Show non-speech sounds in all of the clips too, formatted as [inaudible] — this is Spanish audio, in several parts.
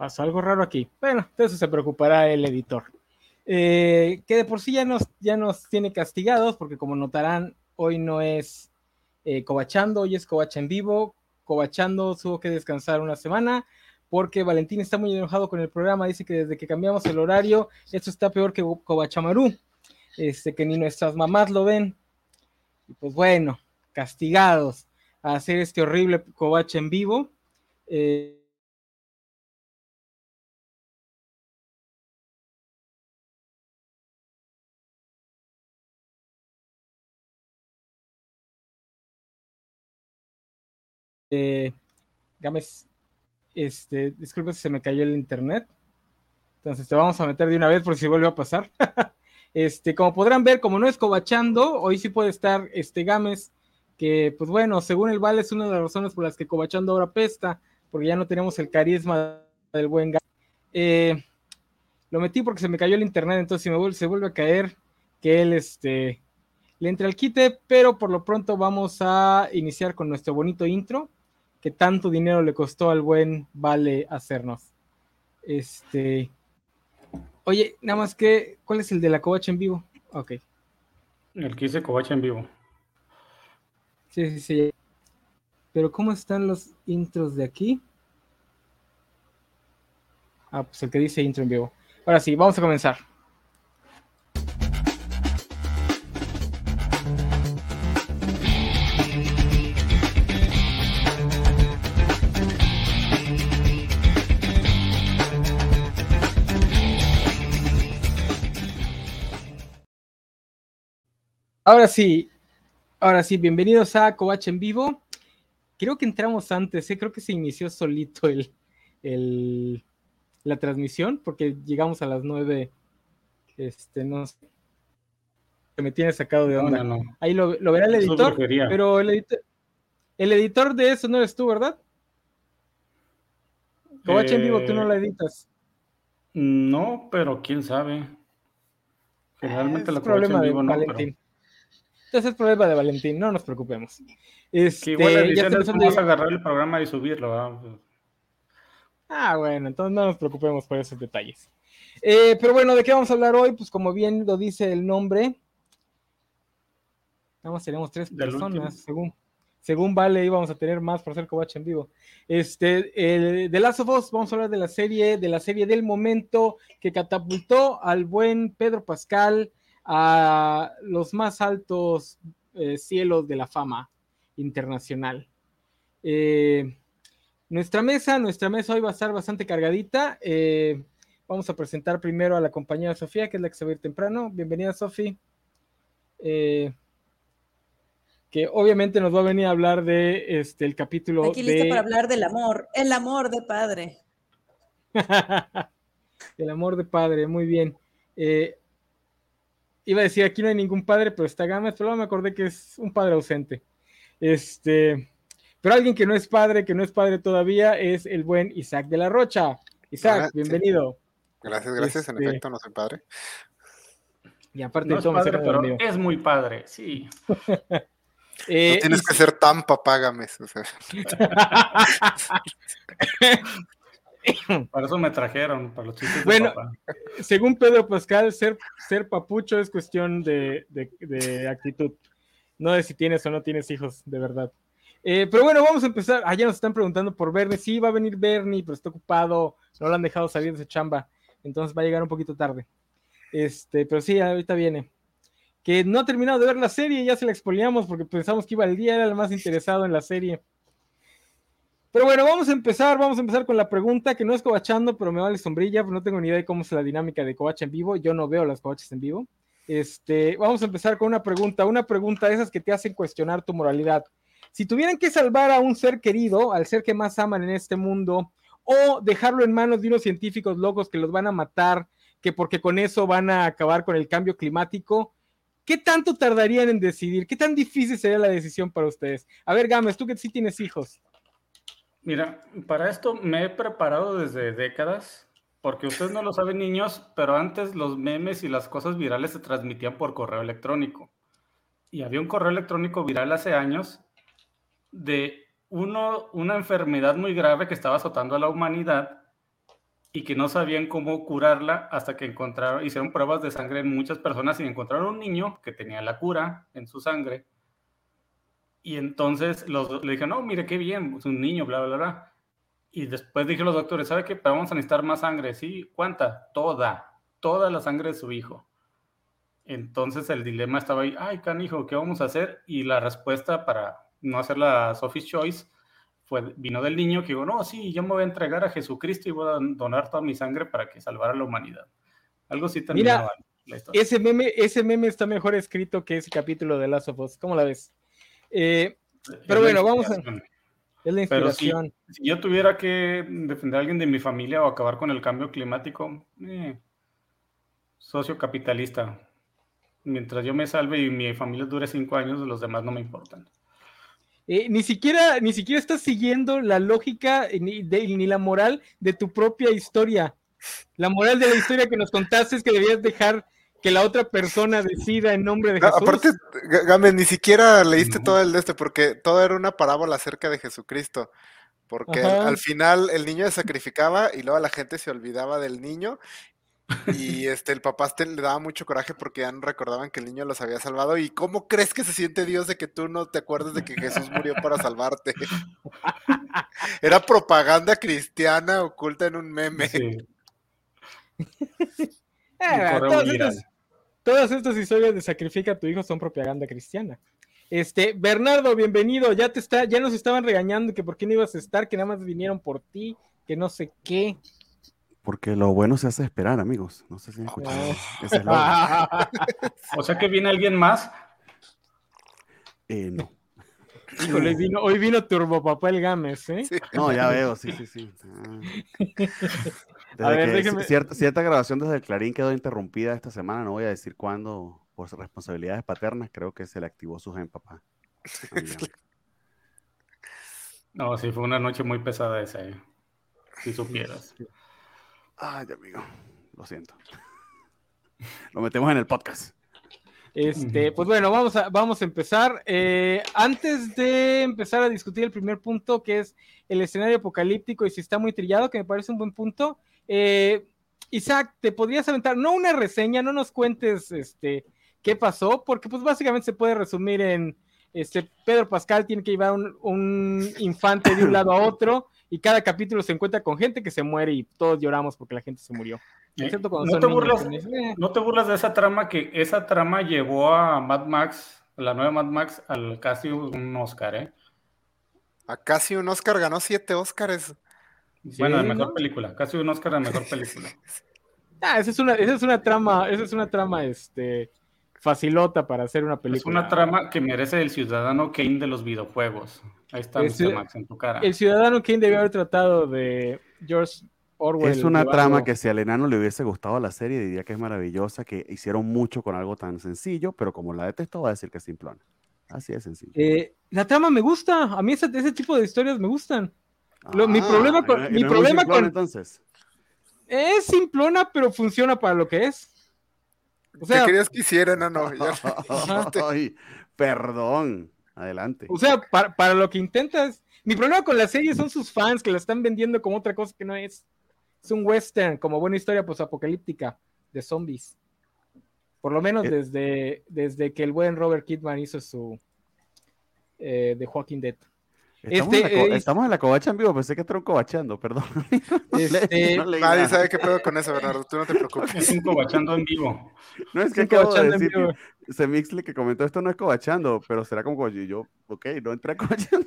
pasó algo raro aquí. Bueno, de eso se preocupará el editor. Eh, que de por sí ya nos, ya nos tiene castigados, porque como notarán, hoy no es eh, cobachando, hoy es covacha en vivo. Cobachando tuvo que descansar una semana porque Valentín está muy enojado con el programa. Dice que desde que cambiamos el horario, esto está peor que Covachamarú, este, que ni nuestras mamás lo ven. Y pues bueno, castigados a hacer este horrible covacha en vivo. Eh, eh, Gámez, este, disculpe si se me cayó el internet. Entonces te vamos a meter de una vez por si vuelve a pasar. [laughs] este, como podrán ver, como no es cobachando, hoy sí puede estar este Gámez, que pues bueno, según el Vale es una de las razones por las que cobachando ahora pesta, porque ya no tenemos el carisma del buen Gámez. Eh, lo metí porque se me cayó el internet, entonces si me vuelve, se vuelve a caer, que él este, le entre al quite, pero por lo pronto vamos a iniciar con nuestro bonito intro que tanto dinero le costó al buen Vale hacernos. Este. Oye, nada más que, ¿cuál es el de la covacha en vivo? Ok. El que dice covacha en vivo. Sí, sí, sí. Pero ¿cómo están los intros de aquí? Ah, pues el que dice intro en vivo. Ahora sí, vamos a comenzar. Ahora sí, ahora sí, bienvenidos a Covach en vivo. Creo que entramos antes, ¿eh? creo que se inició solito el, la transmisión, porque llegamos a las nueve. Este, no sé. Que me tiene sacado de onda. Ahí lo, verá el editor, pero el editor, el editor de eso no eres tú, ¿verdad? Covach en vivo, tú no la editas. No, pero quién sabe. Generalmente la problema en vivo no, Valentín. Entonces es problema de Valentín, no nos preocupemos. Este, igual ya vamos a agarrar el programa y subirlo. Ah, bueno, entonces no nos preocupemos por esos detalles. Eh, pero bueno, ¿de qué vamos a hablar hoy? Pues como bien lo dice el nombre, nada más tenemos tres personas, según, según Vale, íbamos a tener más por ser covacha en vivo. Este, de Last of Us, vamos a hablar de la serie, de la serie del momento que catapultó al buen Pedro Pascal a los más altos eh, cielos de la fama internacional. Eh, nuestra mesa, nuestra mesa hoy va a estar bastante cargadita. Eh, vamos a presentar primero a la compañera Sofía, que es la que se va a ir temprano. Bienvenida, Sofía. que obviamente nos va a venir a hablar de este el capítulo. Aquí lista para hablar del amor, el amor de padre. [laughs] el amor de padre, muy bien iba a decir, aquí no hay ningún padre, pero está Gámez, pero me acordé que es un padre ausente. Este, pero alguien que no es padre, que no es padre todavía, es el buen Isaac de la Rocha. Isaac, bienvenido. Gracias, gracias. En este, efecto, no soy padre. Y aparte de todo, es, pero es muy padre, sí. [laughs] Eh, no tienes que ser tan papá, Gámez. [laughs] [laughs] [laughs] Para eso me trajeron, para los chistes Bueno, según Pedro Pascal, ser, ser papucho es cuestión de, actitud. No de si tienes o no tienes hijos, de verdad. Eh, pero bueno, vamos a empezar. Allá ah, nos están preguntando por Bernie. Sí, va a venir Bernie, pero está ocupado. No lo han dejado salir de su chamba. Entonces va a llegar un poquito tarde. Este, pero sí, ahorita viene. Que no ha terminado de ver la serie, ya se la expoliamos porque pensamos que iba el día, era el más interesado en la serie. Pero bueno, vamos a empezar, vamos a empezar con la pregunta que no es cobachando, pero me vale sombrilla, no tengo ni idea de cómo es la dinámica de covacha en vivo, yo no veo las covachas en vivo. Este, vamos a empezar con una pregunta, una pregunta de esas que te hacen cuestionar tu moralidad. Si tuvieran que salvar a un ser querido, al ser que más aman en este mundo, o dejarlo en manos de unos científicos locos que los van a matar, que porque con eso van a acabar con el cambio climático, ¿qué tanto tardarían en decidir? ¿Qué tan difícil sería la decisión para ustedes? A ver, Gámez, tú que sí tienes hijos. Mira, para esto me he preparado desde décadas, porque ustedes no lo saben, niños, pero antes los memes y las cosas virales se transmitían por correo electrónico. Y había un correo electrónico viral hace años de uno, una enfermedad muy grave que estaba azotando a la humanidad y que no sabían cómo curarla hasta que encontraron, hicieron pruebas de sangre en muchas personas y encontraron un niño que tenía la cura en su sangre. Y entonces los, le dijeron, no, mire qué bien, es un niño, bla, bla, bla. Y después dijeron los doctores, ¿sabe qué? Pero vamos a necesitar más sangre, ¿sí? ¿Cuánta? Toda, toda la sangre de su hijo. Entonces el dilema estaba ahí, ay, canijo, ¿qué vamos a hacer? Y la respuesta para no hacer la Sophie's Choice fue, vino del niño que dijo, no, sí, yo me voy a entregar a Jesucristo y voy a donar toda mi sangre para que salvara a la humanidad. Algo así también. Mira, ese meme, ese meme está mejor escrito que ese capítulo de Last of Us. ¿Cómo la ves? Eh, pero bueno, vamos a... Es la inspiración. si, yo tuviera que defender a alguien de mi familia o acabar con el cambio climático, eh, socio capitalista. Mientras yo me salve y mi familia dure cinco años, los demás no me importan. Eh, ni siquiera, ni siquiera estás siguiendo la lógica ni, ni la moral de tu propia historia. La moral de la historia que nos contaste es que debías dejar que la otra persona decida en nombre de Jesús. aparte, Game, ni siquiera leíste todo el de este, porque todo era una parábola acerca de Jesucristo. Porque al final el niño se sacrificaba y luego la gente se olvidaba del niño. Y [laughs] este, el papá este, le daba mucho coraje porque ya no recordaban que el niño los había salvado. ¿Y cómo crees que se siente Dios de que tú no te acuerdes de que Jesús murió para salvarte? [laughs] Era propaganda cristiana oculta en un meme. [laughs] Eh, todas estas historias de sacrifica a tu hijo son propaganda cristiana. Este, Bernardo, bienvenido. Ya te está, ya nos estaban regañando que por qué no ibas a estar, que nada más vinieron por ti, que no sé qué. Porque lo bueno se hace esperar, amigos. No sé si escuchan. [laughs] o sea que viene alguien más. Eh, no. Híjole, vino, hoy vino Turbo Papá el Gámez, ¿eh? No, ya veo, sí, sí, sí. Ah. [laughs] a ver, déjeme... cierta, cierta, grabación desde el Clarín quedó interrumpida esta semana, no voy a decir cuándo, por responsabilidades paternas, creo que se le activó su gen, papá. [laughs] No, sí, fue una noche muy pesada esa, ¿eh? si supieras. Ay, amigo, lo siento. [laughs] Lo metemos en el podcast. Este, pues bueno, vamos a, vamos a empezar. Eh, antes de empezar a discutir el primer punto, que es el escenario apocalíptico y si está muy trillado, que me parece un buen punto. Eh, Isaac, ¿te podrías aventar, no una reseña, no nos cuentes este, qué pasó? Porque pues básicamente se puede resumir en, este, Pedro Pascal tiene que llevar un, un infante de un lado a otro y cada capítulo se encuentra con gente que se muere y todos lloramos porque la gente se murió. no, te burlas, no te burlas de esa trama que esa trama llevó a Mad Max, la nueva Mad Max, al casi un Oscar, ¿eh? A casi un Oscar, ganó siete Oscars. Bueno, de mejor película, casi un Oscar de mejor película. [laughs] ah, esa es una, esa es una trama, esa es una trama, este, facilota para hacer una película. Es una trama que merece el ciudadano Kane de los videojuegos. Ahí está Mr. Max en tu cara. El ciudadano Kane debió haber tratado de George Orwell. Es una trama que si al enano le hubiese gustado la serie, diría que es maravillosa, que hicieron mucho con algo tan sencillo, pero como la detesto, va a decir que es simplona. Así de sencillo. Eh, la trama me gusta. A mí ese, tipo de historias me gustan. Mi ah, problema con. mi problema con entonces. Es simplona, pero funciona para lo que es. O sea, ¿Qué querías que hiciera, no, no. [laughs] Ay, perdón. Adelante. O sea, para, lo que intentas. Mi problema con la serie son sus fans que la están vendiendo como otra cosa que no es. Es un western, como buena historia apocalíptica de zombies. Por lo menos eh. desde, desde que el buen Robert Kidman hizo su eh, The Walking Dead. Estamos, en la, este, estamos, en la, covacha en vivo, pensé que estaban covachando, perdón. [laughs] Este, nadie sabe qué pedo con eso, Bernardo, tú no te [laughs] preocupes. Es un covachando en vivo. No, es que acabo de decir que Semixle que comentó esto no es covachando, pero será como y yo, ok, no entré a covachando.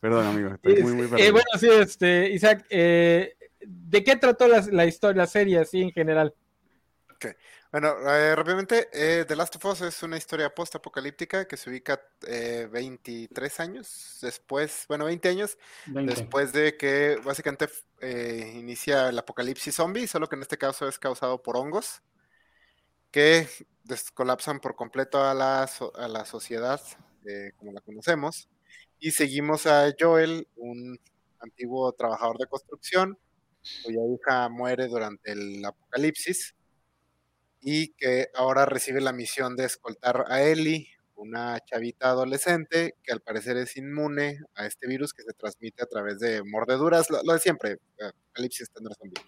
perdón, amigo, estoy muy, muy eh, bueno, sí, este, Isaac, eh, ¿de qué trató la, la historia, la serie, así en general? Okay. Bueno, eh, rápidamente, eh, The Last of Us es una historia post-apocalíptica que se ubica 23 eh, años después, bueno, 20 años después de que básicamente inicia el apocalipsis zombie, solo que en este caso es causado por hongos que descolapsan por completo a la, a la sociedad como la conocemos. Y seguimos a Joel, un antiguo trabajador de construcción, cuya hija muere durante el apocalipsis y que ahora recibe la misión de escoltar a Ellie, una chavita adolescente que al parecer es inmune a este virus que se transmite a través de mordeduras, lo, de siempre, Apocalipsis Zombie.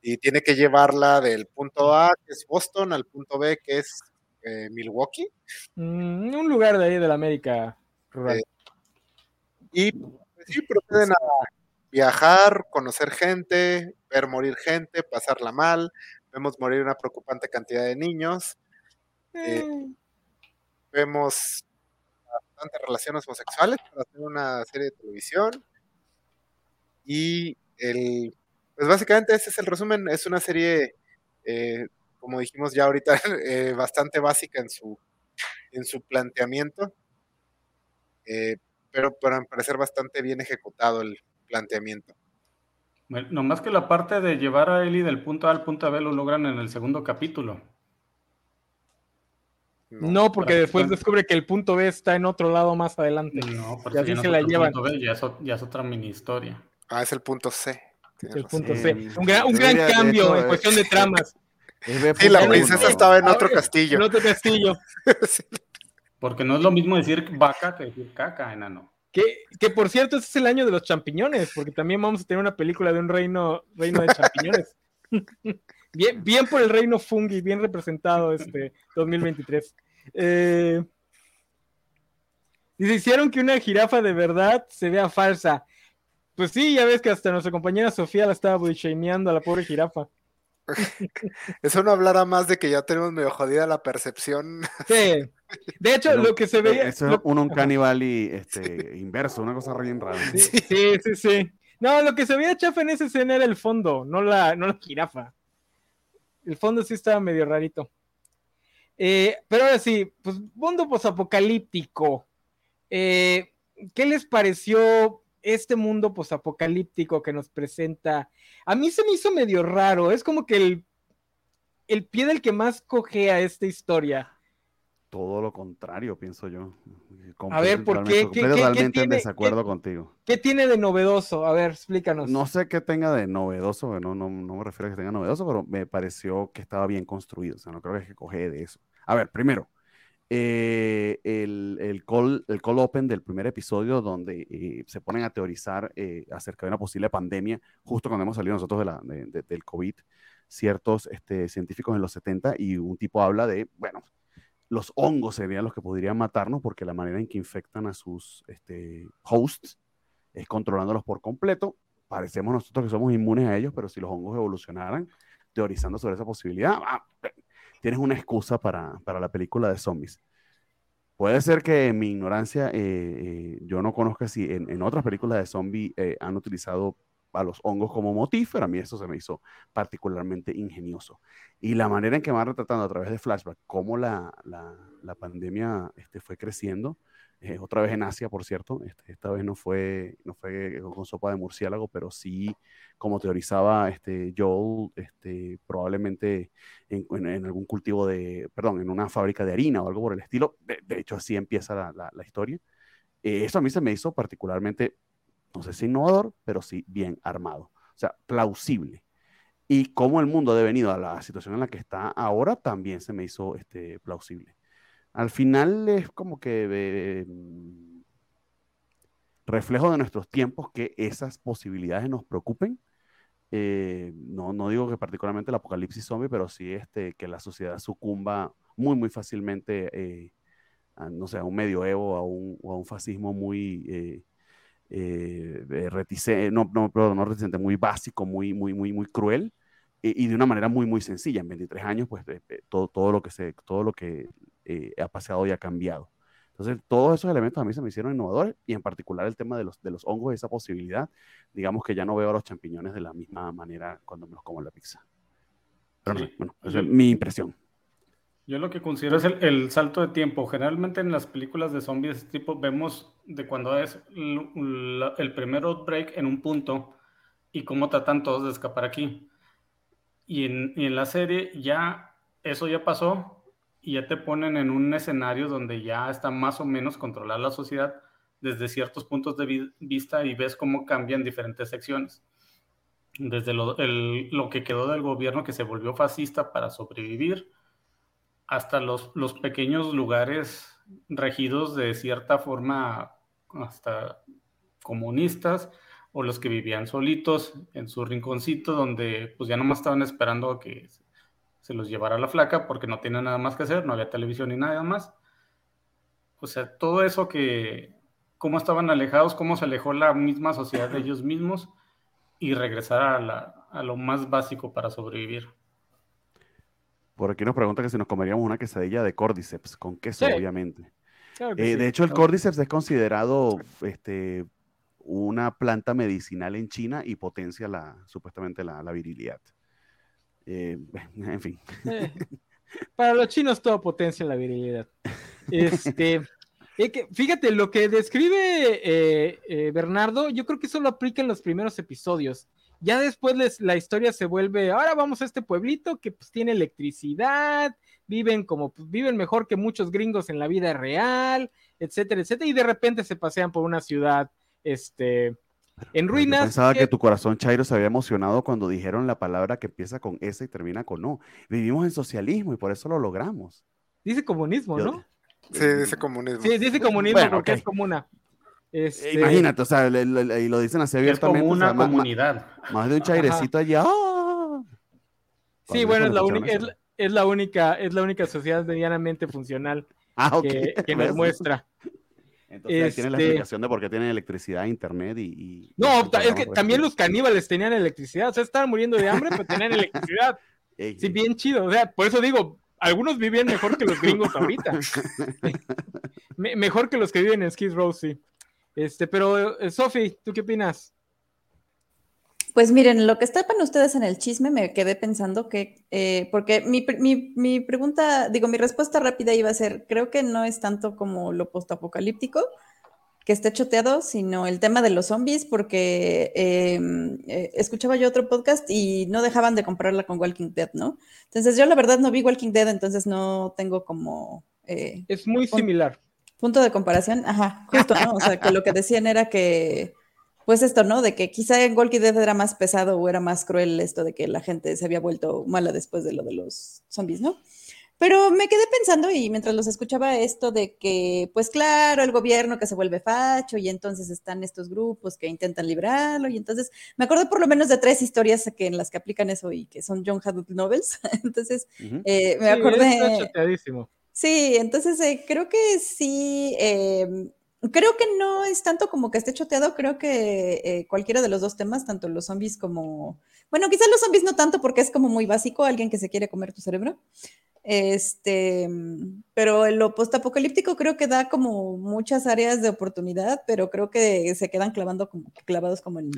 Y tiene que llevarla del punto A, que es Boston, al punto B, que es eh, Milwaukee. Mm, un lugar de ahí de la América rural. Eh, y pues, sí, proceden a viajar, conocer gente, ver morir gente, pasarla mal. Vemos morir una preocupante cantidad de niños. Eh, mm. vemos bastantes relaciones homosexuales para hacer una serie de televisión. Y el, pues básicamente ese es el resumen. Es una serie, eh, como dijimos ya ahorita, [laughs] eh, bastante básica en su, en su planteamiento. pero para parecer bastante bien ejecutado el, planteamiento. Bueno, nomás que la parte de llevar a Eli del punto A al punto B lo logran en el segundo capítulo. No, porque después descubre que el punto B está en otro lado más adelante. No, porque así se la llevan. ya, es, otra mini historia. Ah, es el punto C. el punto C. Un gran, cambio en cuestión de tramas. Sí, la princesa estaba en otro castillo. En otro castillo. [laughs] Porque no es lo mismo decir vaca que decir caca, enano. Que, por cierto, este es el año de los champiñones, porque también vamos a tener una película de un reino, reino de [laughs] champiñones. bien, bien por el reino fungi, bien representado este 2023. Eh, y se hicieron que una jirafa de verdad se vea falsa. Pues sí, ya ves que hasta nuestra compañera Sofía la estaba bullshameando a la pobre jirafa. [laughs] Eso no hablará más de que ya tenemos medio jodida la percepción. [laughs] Sí. De hecho, lo que se veía. Eso es un canibal y este, inverso, una cosa bien rara. Sí, sí, sí, No, lo que se veía chafa en esa escena era el fondo, no la, no la jirafa. El fondo sí estaba medio rarito. Eh, pero ahora sí, pues mundo posapocalíptico. Eh, ¿Qué les pareció este mundo posapocalíptico que nos presenta? A mí se me hizo medio raro. Es como que el, el pie del que más cogea esta historia todo lo contrario, pienso yo. A ver, ¿por qué? Estoy totalmente en desacuerdo contigo. ¿Qué tiene de novedoso? A ver, explícanos. No sé qué tenga de novedoso, no, no, no me refiero a que tenga novedoso, pero me pareció que estaba bien construido. O sea, no creo que coge de eso. A ver, primero, eh, el, el, call, el call open del primer episodio donde eh, se ponen a teorizar eh, acerca de una posible pandemia, justo cuando hemos salido nosotros de la, del COVID, ciertos este, científicos en los 70, y un tipo habla de, bueno, los hongos serían los que podrían matarnos porque la manera en que infectan a sus este, hosts es controlándolos por completo. Parecemos nosotros que somos inmunes a ellos, pero si los hongos evolucionaran teorizando sobre esa posibilidad, ah, tienes una excusa para, la película de zombies. Puede ser que en mi ignorancia eh, eh, yo no conozca si en, otras películas de zombies eh, han utilizado a los hongos como motif, pero a mí eso se me hizo particularmente ingenioso. Y la manera en que van retratando a través de flashback cómo la, la, la pandemia este, fue creciendo, eh, otra vez en Asia, por cierto, este, esta vez no fue, no fue con sopa de murciélago, pero sí, como teorizaba este, Joel, este, probablemente en, en, algún cultivo de, perdón, en una fábrica de harina o algo por el estilo. De, hecho, así empieza la, la, historia. Eh, eso a mí se me hizo particularmente no sé si innovador, pero sí bien armado. O sea, plausible. Y cómo el mundo ha devenido a la situación en la que está ahora también se me hizo este, plausible. Al final es como que mm, reflejo de nuestros tiempos que esas posibilidades nos preocupen. Eh, no, no digo que particularmente el apocalipsis zombie, pero sí este, que la sociedad sucumba muy, muy fácilmente, eh, a, no sé, a un medioevo, a un, o a un fascismo muy, eh, eh, reticente, no, no, no reticente, muy básico, muy, muy, muy, muy cruel y, de una manera muy, muy sencilla. En 23 años, pues todo, todo lo que, se, todo lo que eh, ha pasado y ha cambiado. Entonces, todos esos elementos a mí se me hicieron innovadores y en particular el tema de los, de los hongos, esa posibilidad, digamos que ya no veo a los champiñones de la misma manera cuando me los como en la pizza. Pero bueno, esa es mi impresión. Yo lo que considero es el, salto de tiempo. Generalmente en las películas de zombies de este tipo vemos de cuando es el, primer outbreak en un punto y cómo tratan todos de escapar aquí. Y en, y en, la serie ya eso ya pasó y ya te ponen en un escenario donde ya está más o menos controlada la sociedad desde ciertos puntos de vista y ves cómo cambian diferentes secciones. Desde lo, lo que quedó del gobierno que se volvió fascista para sobrevivir hasta los, los pequeños lugares regidos de cierta forma hasta comunistas o los que vivían solitos en su rinconcito donde pues ya nomás estaban esperando a que se los llevara la flaca porque no tenía nada más que hacer, no había televisión ni nada más. O sea, todo eso que, cómo estaban alejados, cómo se alejó la misma sociedad de ellos mismos y regresar a, a lo más básico para sobrevivir. Por aquí nos pregunta que si nos comeríamos una quesadilla de cordyceps, con queso, obviamente. Eh, de hecho, el cordyceps es considerado este, una planta medicinal en China y potencia la, supuestamente la, virilidad. Eh, [laughs] en fin. Eh, para los chinos todo potencia la virilidad. Este, fíjate, lo que describe Bernardo, yo creo que eso lo aplica en los primeros episodios. Ya después la historia se vuelve, ahora vamos a este pueblito que pues tiene electricidad, viven como, pues, viven mejor que muchos gringos en la vida real, etcétera, etcétera, y de repente se pasean por una ciudad, este, en ruinas. Yo pensaba que... tu corazón, Chairo, se había emocionado cuando dijeron la palabra que empieza con S y termina con O. Vivimos en socialismo y por eso lo logramos. Dice comunismo, ¿no? Sí, dice comunismo. Sí, dice comunismo porque es comuna. Este, Imagínate, o sea, y lo dicen así abiertamente. Es como una comunidad. Más, de un chairecito allá. Sí, bueno, es la, única, es, la única, es la única sociedad medianamente funcional ah, que, nos muestra. Entonces tiene la este explicación de por qué tienen electricidad, internet y. no, es que también los caníbales tenían electricidad. O sea, estaban muriendo de hambre, pero tenían [laughs] electricidad. Sí, bien chido. O sea, por eso digo, algunos vivían mejor que los gringos ahorita. [laughs] mejor que los que viven en Skid Row, sí. Este, pero, eh, Sofi, ¿tú qué opinas? Pues miren, lo que estaban ustedes en el chisme, me quedé pensando que, eh, porque mi, mi, pregunta, digo, mi respuesta rápida iba a ser, creo que no es tanto como lo postapocalíptico, que esté choteado, sino el tema de los zombies, porque em, eh, escuchaba yo otro podcast y no dejaban de comprarla con Walking Dead, ¿no? Entonces yo la verdad no vi Walking Dead, entonces no tengo como... es muy similar. Punto de comparación, ajá, justo, ¿no? O sea, que lo que decían era que, pues esto, ¿no? De que quizá en Walking Dead era más pesado o era más cruel esto de que la gente se había vuelto mala después de lo de los zombies, ¿no? Pero me quedé pensando y mientras los escuchaba esto de que, pues claro, el gobierno que se vuelve facho y entonces están estos grupos que intentan librarlo y entonces me acordé por lo menos de tres historias que en las que aplican eso y que son John Haddock novels. [laughs] entonces eh, me acordé... Sí, entonces eh, creo que sí, em, creo que no es tanto como que esté choteado, creo que eh, cualquiera de los dos temas, tanto los zombies como, bueno, quizás los zombies no tanto porque es como muy básico, alguien que se quiere comer tu cerebro, este, pero lo postapocalíptico creo que da como muchas áreas de oportunidad, pero creo que se quedan clavando como, clavados como en,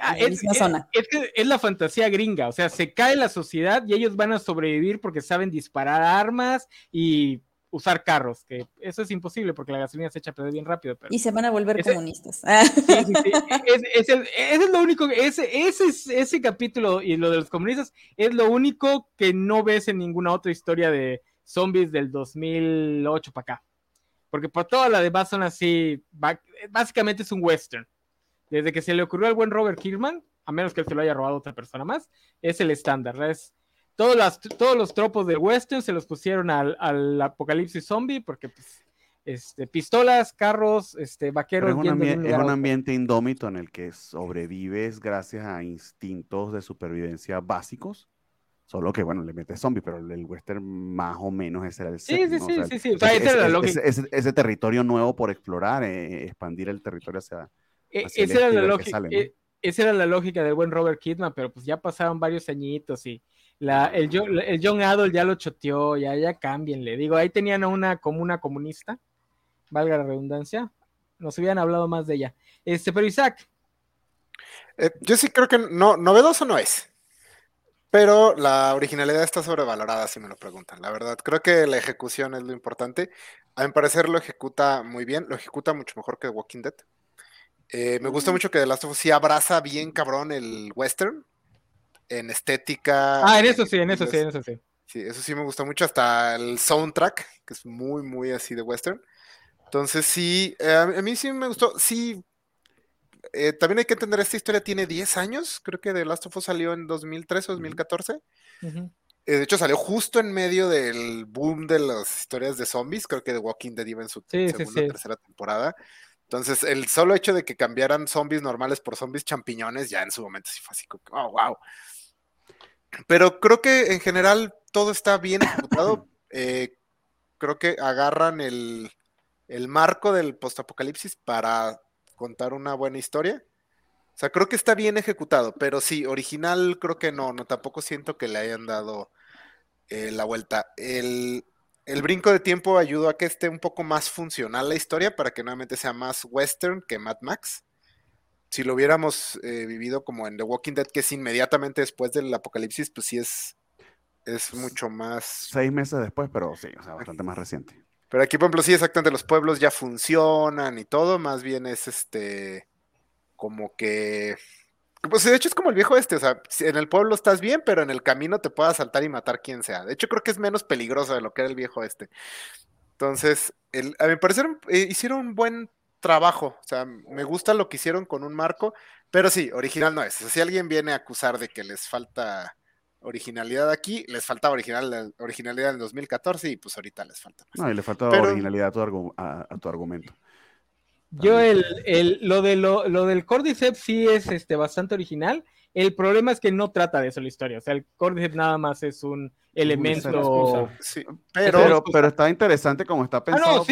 ah, la misma zona. Es, es la fantasía gringa, o sea, se cae la sociedad y ellos van a sobrevivir porque saben disparar armas y usar carros, que eso es imposible porque la gasolina se echa a perder bien rápido. y se van a volver comunistas. Sí, sí, sí. Es, ese es lo único, ese, ese, ese capítulo y lo de los comunistas es lo único que no ves en ninguna otra historia de zombies del 2008 para acá. Porque por toda la demás son así, básicamente es un western. Desde que se le ocurrió al buen Robert Kirkman, a menos que él se lo haya robado otra persona más, es el estándar. Es todos, todos los tropos del western se los pusieron al, apocalipsis zombie porque pues, este, pistolas, carros, este, vaqueros. es, un, un ambiente indómito en el que sobrevives gracias a instintos de supervivencia básicos. Solo que, bueno, le metes zombie, pero el western más o menos ese era el Sí, sí, sí, sí, sí. Ese, territorio nuevo por explorar, eh, expandir el territorio hacia... E, esa era la lógica. E, esa era la lógica del buen Robert Kidman, pero pues ya pasaron varios añitos y la, el, el John Adol ya lo choteó, ya, ya cámbienle. Digo, ahí tenían a una comuna comunista, valga la redundancia. Nos hubieran hablado más de ella. Este, pero Isaac. Eh, yo sí creo que no, novedoso no es. Pero la originalidad está sobrevalorada, si me lo preguntan. La verdad, creo que la ejecución es lo importante. A mi parecer lo ejecuta muy bien, lo ejecuta mucho mejor que The Walking Dead. Eh, me gusta mm. mucho que The Last of Us sí abraza bien cabrón el western en estética. Ah, en eso sí, en eso sí, en eso sí. Sí, eso sí me gusta mucho, hasta el soundtrack, que es muy, muy así de western. Entonces sí, eh, a mí sí me gustó, sí. Eh, también hay que entender, esta historia tiene 10 años, creo que The Last of Us salió en 2013 o 2014. Eh, de hecho, salió justo en medio del boom de las historias de zombies. Creo que The Walking Dead iba en su segunda o tercera temporada. Entonces, el solo hecho de que cambiaran zombies normales por zombies champiñones, ya en su momento sí fue así como, oh, wow. Pero creo que en general todo está bien ejecutado. [coughs] Eh, creo que agarran el, el marco del postapocalipsis para contar una buena historia. O sea, creo que está bien ejecutado, pero sí, original creo que no, no, tampoco siento que le hayan dado eh, la vuelta. El, brinco de tiempo ayudó a que esté un poco más funcional la historia para que nuevamente sea más western que Mad Max. Si lo hubiéramos eh, vivido como en The Walking Dead, que es inmediatamente después del apocalipsis, pues sí es, es mucho más. Seis meses después, pero sí, o sea, bastante más reciente. Pero aquí, por ejemplo, sí, exactamente, los pueblos ya funcionan y todo, más bien es este, como que pues de hecho es como el viejo este, o sea, en el pueblo estás bien, pero en el camino te puede asaltar y matar quien sea. De hecho, creo que es menos peligroso de lo que era el viejo este. Entonces, a mi parecer eh, hicieron un buen trabajo, o sea, me gusta lo que hicieron con un marco, pero sí, original no es. si alguien viene a acusar de que les falta originalidad aquí, les falta original, originalidad en 2014 y pues ahorita les falta. No, y le falta originalidad a tu argumento. Yo el, el, lo, de lo, lo del Cordyceps sí es este, bastante original. El problema es que no trata de eso la historia. O sea, el Cordyceps nada más es un elemento. pero, pero, está interesante como está ah, pensado.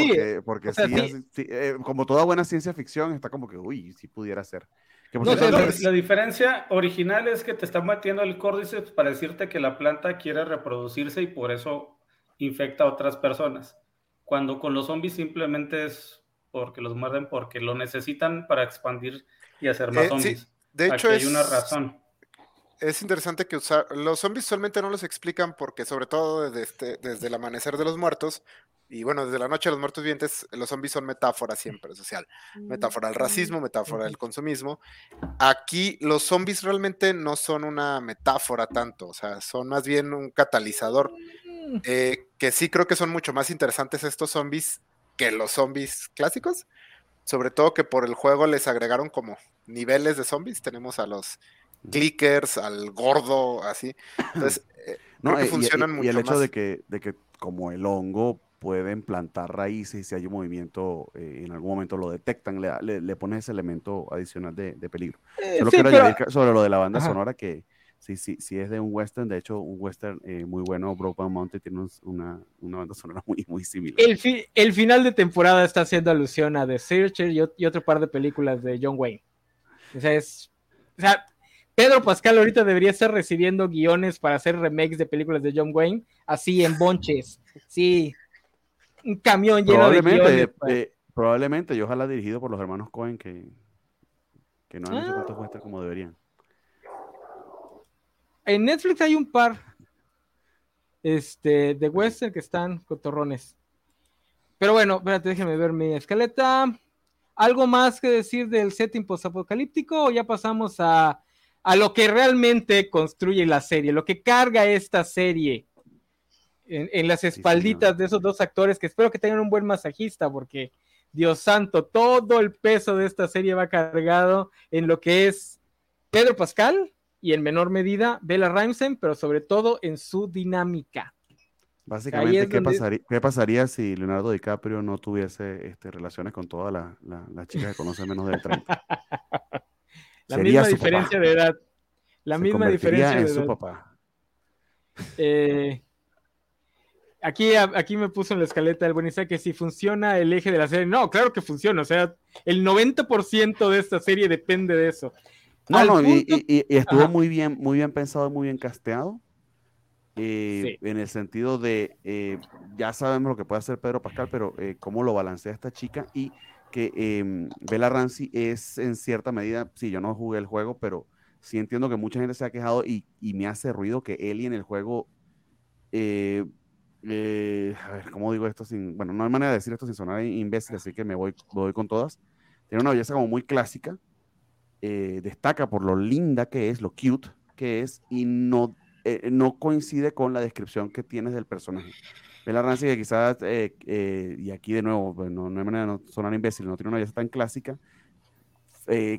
porque, sí, eh, como toda buena ciencia ficción, está como que, uy, si pudiera ser. la, diferencia original es que te están metiendo el Cordyceps para decirte que la planta quiere reproducirse y por eso infecta a otras personas. Cuando con los zombies simplemente es porque los muerden porque lo necesitan para expandir y hacer más eh, zombies. De hecho, hay una razón. Es interesante que usar. Los zombies solamente no los explican porque, sobre todo desde, este, desde el amanecer de los muertos, y bueno, desde la noche de los muertos vivientes, los zombies son metáfora siempre social. Metáfora del racismo, metáfora del consumismo. Aquí los zombies realmente no son una metáfora tanto, o sea, son más bien un catalizador. Mm. Eh, que sí creo que son mucho más interesantes estos zombies que los zombies clásicos. Sobre todo que por el juego les agregaron como niveles de zombies. Tenemos a los clickers, al gordo, así. Entonces, [clears throat] eh, no, que funcionan mucho y el hecho de que, de que como el hongo pueden plantar raíces y si hay un movimiento, eh, en algún momento lo detectan, le, le, pones ese elemento adicional de, peligro. Eh, Solo quiero añadir sobre lo de la banda sonora que, Sí, sí, sí es de un western, de hecho un western eh, muy bueno, Broken Mountain tiene una, una, banda sonora muy, muy similar. El, el, final de temporada está haciendo alusión a The Searcher y, otro par de películas de John Wayne. O sea, es, o sea, Pedro Pascal ahorita debería estar recibiendo guiones para hacer remakes de películas de John Wayne, así en bonches, sí, un camión lleno de guiones. Pues. Eh, probablemente, y ojalá dirigido por los hermanos Cohen que, que no han hecho tantos ah. westerns como deberían. En Netflix hay un par este, de western que están cotorrones. Pero bueno, espérate, déjenme ver mi escaleta. ¿Algo más que decir del setting postapocalíptico o ya pasamos a, a lo que realmente construye la serie, lo que carga esta serie en, las espalditas de esos dos actores que espero que tengan un buen masajista porque, Dios santo, todo el peso de esta serie va cargado en lo que es Pedro Pascal, y en menor medida Bella Ramsey, pero sobre todo en su dinámica. Básicamente, ¿qué, pasaría, si Leonardo DiCaprio no tuviese este, relaciones con todas las la, chicas que conoce menos de 30? [laughs] la misma diferencia de edad. La misma diferencia en su papá. Eh, aquí, aquí me puso en la escaleta el Buenisa que si funciona el eje de la serie. No, claro que funciona. O sea, el 90% de esta serie depende de eso. No, no, y, estuvo muy bien, muy bien pensado, muy bien casteado. Eh, en el sentido de, eh, ya sabemos lo que puede hacer Pedro Pascal, pero eh, cómo lo balancea esta chica y que em, Bella Ramsey es en cierta medida, sí, yo no jugué el juego, pero sí entiendo que mucha gente se ha quejado y, me hace ruido que Ellie en el juego, a ver, ¿cómo digo esto sin, bueno, no hay manera de decir esto sin sonar imbécil, así que me voy, voy con todas. Tiene una belleza como muy clásica, eh, destaca por lo linda que es, lo cute que es, y no, eh, no coincide con la descripción que tienes del personaje. Bella Ramsey, que quizás, eh, y aquí de nuevo, pues, no, no hay manera de no sonar imbécil, no tiene una belleza tan clásica,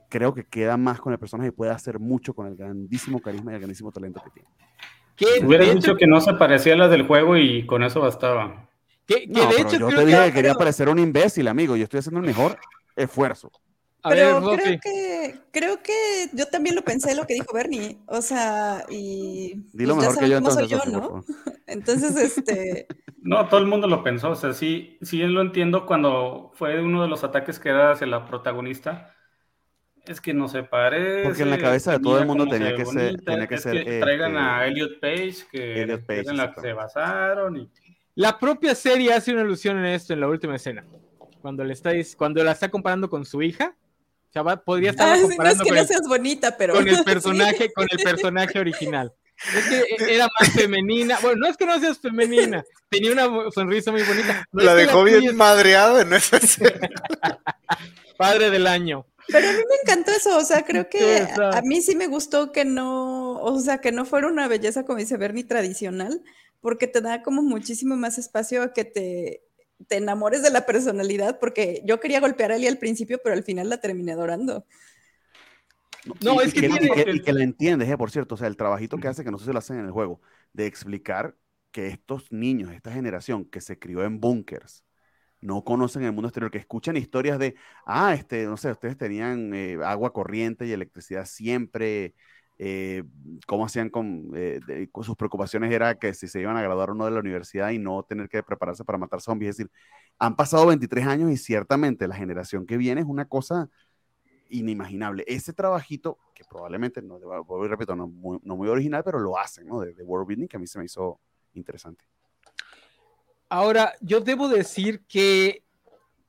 creo que queda más con el personaje y puede hacer mucho con el grandísimo carisma y el grandísimo talento que tiene. Hubiera dicho que no se parecía a la del juego y con eso bastaba. Que, de hecho, yo te dije que quería parecer un imbécil, amigo. Yo estoy haciendo el mejor esfuerzo. Pero creo que creo que yo también lo pensé lo que dijo Bernie, o sea, y Dilo pues, mejor que yo entonces, yo, ¿no? [laughs] Entonces, este [laughs] No, todo el mundo lo pensó, o sea, sí sí lo entiendo cuando fue uno de los ataques que era hacia la protagonista. Es que no se parece. Porque en la cabeza de todo el mundo tenía que, ser, tenía que ser. Que traigan a este, Elliot Page, que en la que se basaron. Y... La propia serie hace una alusión en esto en la última escena. Cuando le está, cuando la está comparando con su hija, podría estar ah, no es que no seas bonita, pero con el [laughs] personaje, con el personaje original. Es que era más femenina. Bueno, no es que no seas femenina, tenía una sonrisa muy bonita. la dejó bien madreada en esa [laughs] Padre del año. Pero a mí me encantó eso, o sea, creo que a mí sí me gustó que no, o sea, que no fuera una belleza como dice Bernie tradicional, porque te da como muchísimo más espacio a que te te enamores de la personalidad, porque yo quería golpear a Eli al principio, pero al final la terminé adorando. No, es que, que, que, la entiendes, eh, por cierto, o sea, el trabajito que hace, que no sé si lo hacen en el juego, de explicar que estos niños, esta generación que se crió en búnkers, no conocen el mundo exterior, que escuchan historias de, ah, este, no sé, ustedes tenían eh, agua corriente y electricidad siempre, eh, cómo hacían eh, con, sus preocupaciones era que si se iban a graduar o no de la universidad y no tener que prepararse para matar zombies. Es decir, han pasado 23 años y ciertamente la generación que viene es una cosa inimaginable. Ese trabajito, que probablemente, no, repito, no muy, no muy original, pero lo hacen, ¿no? De, de World Building, que a mí se me hizo interesante. Ahora, yo debo decir que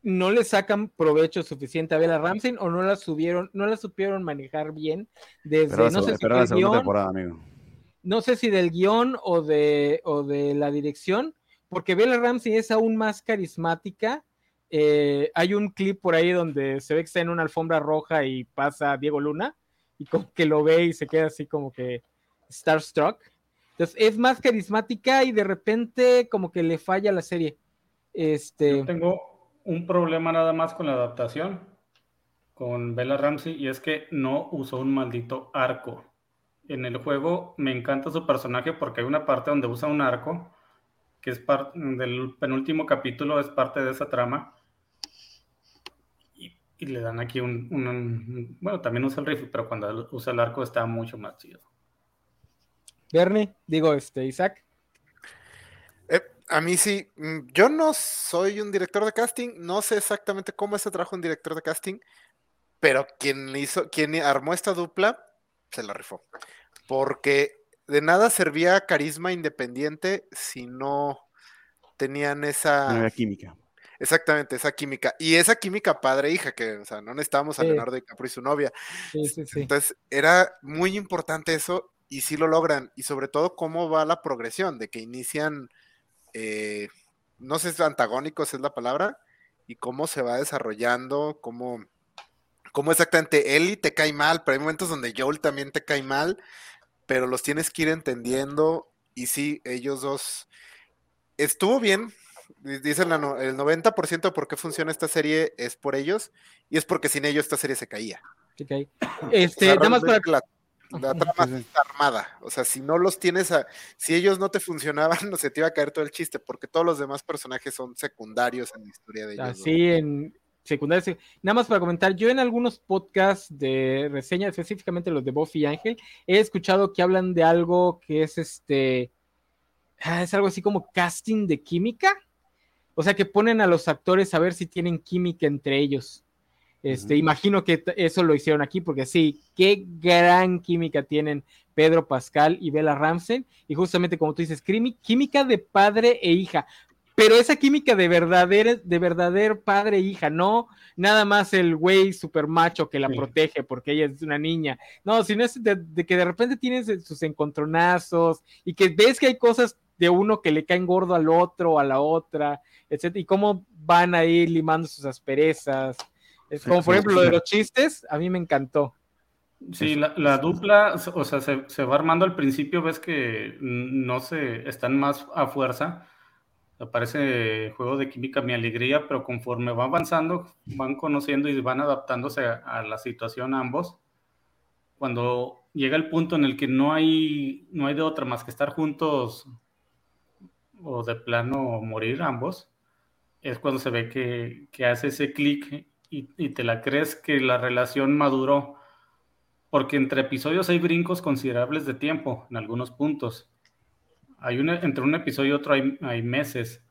no le sacan provecho suficiente a Bella Ramsey o no la subieron, no la supieron manejar bien desde no sé si del guion, no sé si del guion o de o de la dirección, porque Bella Ramsey es aún más carismática. Eh, hay un clip por ahí donde se ve que está en una alfombra roja y pasa Diego Luna y como que lo ve y se queda así como que starstruck. Entonces es más carismática y de repente como que le falla la serie. Este, Yo tengo un problema nada más con la adaptación con Bella Ramsey y es que no usó un maldito arco. En el juego me encanta su personaje porque hay una parte donde usa un arco que es parte del penúltimo capítulo, es parte de esa trama. Y, le dan aquí un, Bueno, también usa el rifle, pero cuando usa el arco está mucho más chido. Bernie, digo, este, Isaac a mí sí, mm, yo no soy un director de casting, no sé exactamente cómo es el trabajo un director de casting, pero quien hizo, quien armó esta dupla, se la rifó. Porque de nada servía carisma independiente si no tenían esa química. Exactamente, esa química. Y esa química padre-hija, que, o sea, no necesitábamos a Leonardo DiCaprio y su novia. Entonces, era muy importante eso y sí lo logran. Y sobre todo, cómo va la progresión, de que inician eh, no sé si antagónicos es la palabra, y cómo se va desarrollando, cómo, cómo exactamente Ellie te cae mal, pero hay momentos donde Joel también te cae mal, pero los tienes que ir entendiendo, y sí, ellos dos, estuvo bien, dicen el 90% de por qué funciona esta serie es por ellos, y es porque sin ellos esta serie se caía. Este, nada más para... La trama está armada. O sea, si no los tienes a. Si ellos no te funcionaban, no [laughs] se te iba a caer todo el chiste, porque todos los demás personajes son secundarios en la historia de ellos. Así, en secundarios. Nada más para comentar, yo en algunos podcasts de reseña, específicamente los de Buffy y Ángel, he escuchado que hablan de algo que es este. Ah, es algo así como casting de química. O sea, que ponen a los actores a ver si tienen química entre ellos. Este, Imagino que eso lo hicieron aquí, porque sí, qué gran química tienen Pedro Pascal y Bella Ramsey, y justamente como tú dices, química de padre e hija, pero esa química de verdadero, de verdadero padre e hija, no nada más el güey super macho que la protege porque ella es una niña, no, sino es de, que de repente tienes sus encontronazos y que ves que hay cosas de uno que le caen gordo al otro, a la otra, etc. Y cómo van a ir limando sus asperezas. Es como, por ejemplo, lo de los chistes, a mí me encantó. Sí, la, dupla, o sea, se, va armando al principio, ves que no se están más a fuerza. Aparece juego de química mi alegría, pero conforme va avanzando, van conociendo y van adaptándose a, la situación ambos. cuando llega el punto en el que no hay, no hay de otra más que estar juntos o de plano morir ambos, es cuando se ve que, que hace ese clic y, te la crees que la relación maduró, porque entre episodios hay brincos considerables de tiempo en algunos puntos. Hay una, entre un episodio y otro hay, hay meses.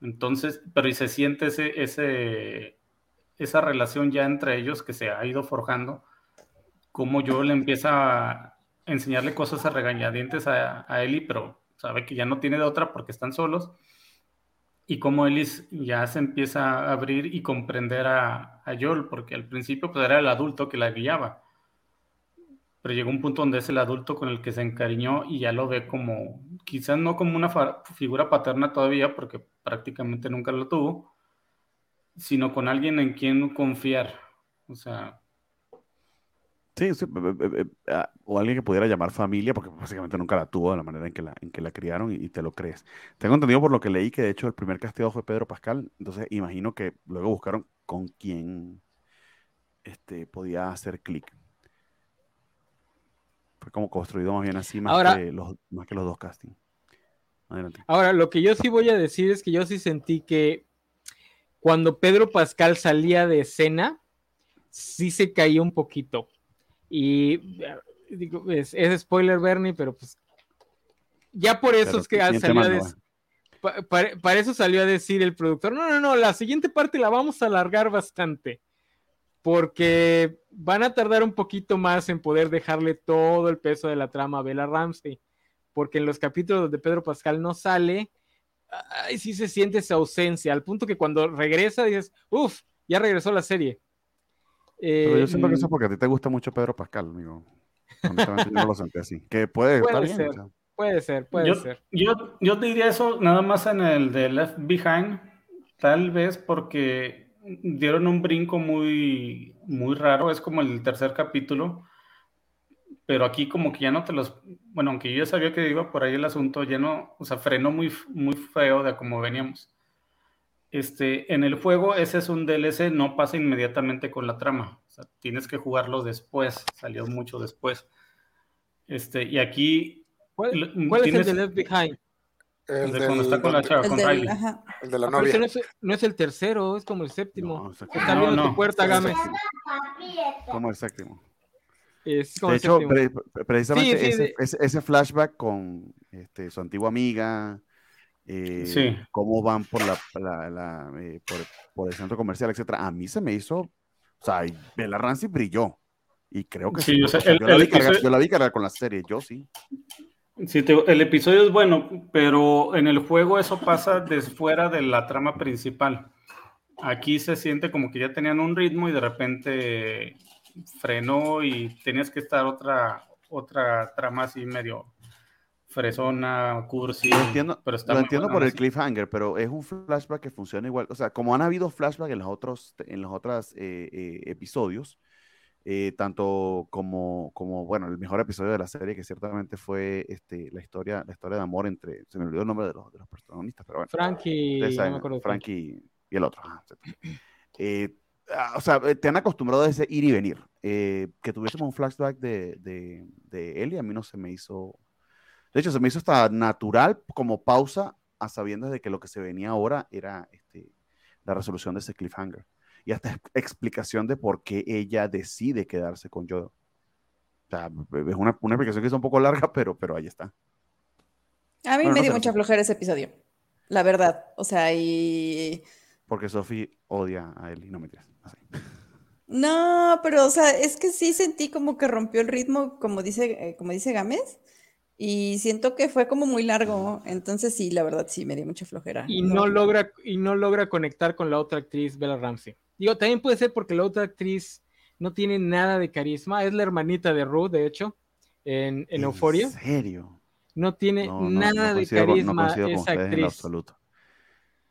Entonces, pero y se siente ese, ese, esa relación ya entre ellos que se ha ido forjando, como yo le empieza a enseñarle cosas a regañadientes a, a Eli, pero sabe que ya no tiene de otra porque están solos, y como Ellis ya se empieza a abrir y comprender a, a Joel, porque al principio pues, era el adulto que la guiaba, pero llegó un punto donde es el adulto con el que se encariñó y ya lo ve como, quizás no como una figura paterna todavía, porque prácticamente nunca lo tuvo, sino con alguien en quien confiar. O sea, Sí, sí ah, o alguien que pudiera llamar familia, porque básicamente nunca la tuvo de la manera en que la, en que la criaron y, te lo crees. Tengo entendido por lo que leí que de hecho el primer castigado fue Pedro Pascal, entonces imagino que luego buscaron con quién este, podía hacer clic. Fue como construido más bien así, más, que, los, más que los dos castings. Adelante. Ahora, lo que yo sí voy a decir es que yo sí sentí que cuando Pedro Pascal salía de escena, sí se caía un poquito y digo, es, spoiler, Bernie, pero pues ya por eso es que salió a para, eso salió a decir el productor, no, no, no, la siguiente parte la vamos a alargar bastante, porque van a tardar un poquito más en poder dejarle todo el peso de la trama a Bella Ramsey, porque en los capítulos donde Pedro Pascal no sale, ay, sí se siente esa ausencia, al punto que cuando regresa dices, uff, ya regresó la serie. Pero yo siento que eso es porque a ti te gusta mucho Pedro Pascal, amigo. Honestamente, no lo sentí así. Que puede, [laughs] puede ser, Puede ser, puede ser. Yo, yo diría eso nada más en el de Left Behind, tal vez porque dieron un brinco muy, muy raro, es como el tercer capítulo, pero aquí como que ya no te los, bueno, aunque yo ya sabía que iba por ahí el asunto, ya no, o sea, frenó muy, muy feo de cómo veníamos. Este, en el juego ese es un DLC, no pasa inmediatamente con la trama. O sea, tienes que jugarlo después, salió mucho después. Este, y aquí. ¿Cuál, ¿cuál es el de Left Behind? El de, cuando está con la chava, con Riley. El de la ah, novia. No es, no es, el tercero, es como el séptimo. No, está viendo tu puerta, Gámez. Como el séptimo. Es como de hecho, pre precisamente sí, sí, ese, de... ese, ese, flashback con este, su antigua amiga, eh, cómo van por, la, la, eh, por, por, el centro comercial, etcétera. A mí se me hizo, o sea, Bella Ramsey brilló. Y creo que sí. O sea, el, yo, la vi cargar, yo, la vi cargar, con la serie, yo sí. Sí, te, el episodio es bueno, pero en el juego eso pasa desde fuera de la trama principal. Aquí se siente como que ya tenían un ritmo y de repente frenó y tenías que estar otra, otra trama así medio fresona, cursi. Lo entiendo, pero está lo entiendo por el cliffhanger, pero es un flashback que funciona igual. O sea, como han habido flashbacks en los otros, en los otros eh, eh, episodios, eh, tanto como, como, bueno, el mejor episodio de la serie, que ciertamente fue este, la, historia, la historia de amor entre, se me olvidó el nombre de los, de los protagonistas, pero bueno. Frankie, Frankie y el otro. Ah, o sea, te han acostumbrado a ese ir y venir. que tuviésemos un flashback de, de, de él y a mí no se me hizo de hecho, se me hizo hasta natural como pausa a sabiendas de que lo que se venía ahora era este, la resolución de ese cliffhanger. Y hasta explicación de por qué ella decide quedarse con Yoda. O sea, es una, una explicación que es un poco larga, [laughs] pero, pero ahí está. A mí me dio mucha flojera ese episodio. La verdad. O sea, y. Porque Sophie odia a él y no me tiras. No, pero, o sea, es que sí sentí como que rompió el ritmo, como dice, eh, como dice Gámez. Y siento que fue como muy largo, entonces sí, la verdad sí me dio mucha flojera. Y no, logra y no logra conectar con la otra actriz, Bella Ramsey. Digo, también puede ser porque la otra actriz no tiene nada de carisma, es la hermanita de Ruth, de hecho, en, en, Euphoria. ¿En serio? No tiene nada de carisma esa actriz. En absoluto.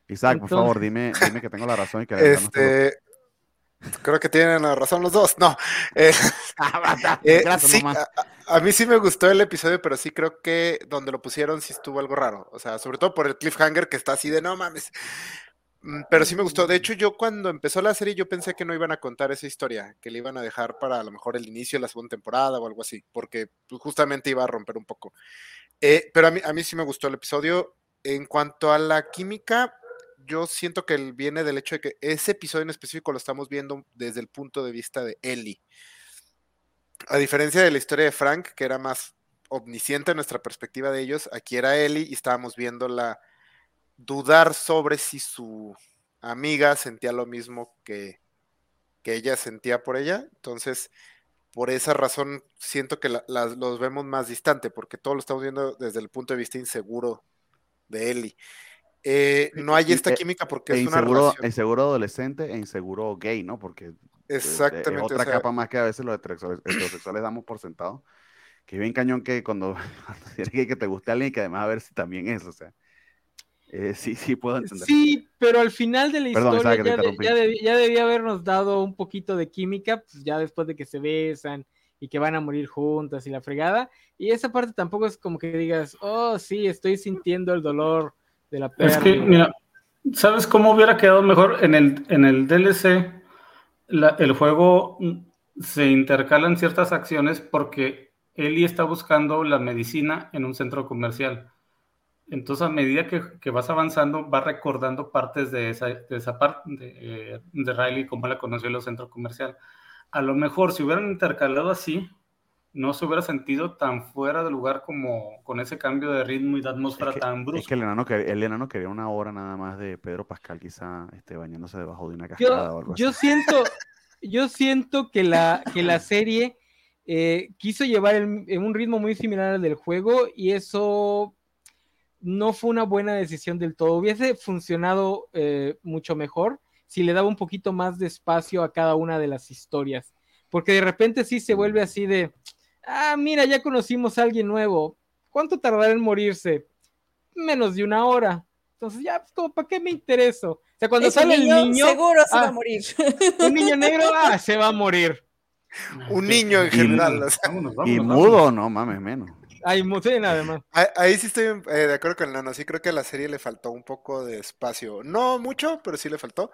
Isaac, por favor, dime, dime que tengo la razón y que este... Creo que tienen la razón los dos. No. Eh, [laughs] ah, eh, sí, a, mí sí me gustó el episodio, pero sí creo que donde lo pusieron sí estuvo algo raro. O sea, sobre todo por el cliffhanger que está así de no mames. Mm, pero sí me gustó. De hecho, yo cuando empezó la serie, yo pensé que no iban a contar esa historia, que le iban a dejar para a lo mejor el inicio de la segunda temporada o algo así, porque pues, justamente iba a romper un poco. Eh, pero a mí, a mí sí me gustó el episodio. En cuanto a la química, yo siento que viene del hecho de que ese episodio en específico lo estamos viendo desde el punto de vista de Ellie. A diferencia de la historia de Frank, que era más omnisciente en nuestra perspectiva de ellos, aquí era Ellie y estábamos viéndola dudar sobre si su amiga sentía lo mismo que, que ella sentía por ella. Entonces, por esa razón siento que los vemos más distante, porque todo lo estamos viendo desde el punto de vista inseguro de Ellie. Eh, no hay esta química porque es una relación. Inseguro adolescente e inseguro gay, ¿no? Porque Exactamente, es otra capa más que a veces los heterosexuales, damos por sentado. Que es bien cañón que cuando, [laughs] tienes que, que te guste alguien que además a ver si también es, o sea. Eh, sí, sí, puedo entender. Sí, pero al final de la historia ya, ya, debía habernos dado un poquito de química, pues ya después de que se besan y que van a morir juntas y la fregada. Y esa parte tampoco es como que digas, oh, sí, estoy sintiendo el dolor de la. Es que, mira, ¿sabes cómo hubiera quedado mejor? En el, en el DLC, el juego mm, se intercalan ciertas acciones porque Eli está buscando la medicina en un centro comercial. Entonces, a medida que, vas avanzando, vas recordando partes de esa, de esa parte de, eh, de Riley, como la conoció en los centros comerciales. A lo mejor, si hubieran intercalado así, no se hubiera sentido tan fuera de lugar como con ese cambio de ritmo y de atmósfera tan brusca. Es que el enano, el enano, quería una hora nada más de Pedro Pascal, quizá este, bañándose debajo de una cascada yo, o algo yo Siento, [laughs] yo siento que la, que la serie eh, quiso llevar en un ritmo muy similar al del juego y eso no fue una buena decisión del todo. Hubiese funcionado eh, mucho mejor si le daba un poquito más de espacio a cada una de las historias. Porque de repente sí se vuelve así de, ah, mira, ya conocimos a alguien nuevo. ¿Cuánto tardará en morirse? Menos de una hora. Entonces, ya, pues, como, ¿para qué me intereso? O sea, cuando sale el niño. Seguro se va a ah, morir. [laughs] Un niño negro, ah, se va a morir. Un niño en general. y mudo, no mames, menos. Ay, nada más. Ahí, sí estoy eh, de acuerdo con el nano. Sí creo que a la serie le faltó un poco de espacio. No mucho, pero sí le faltó.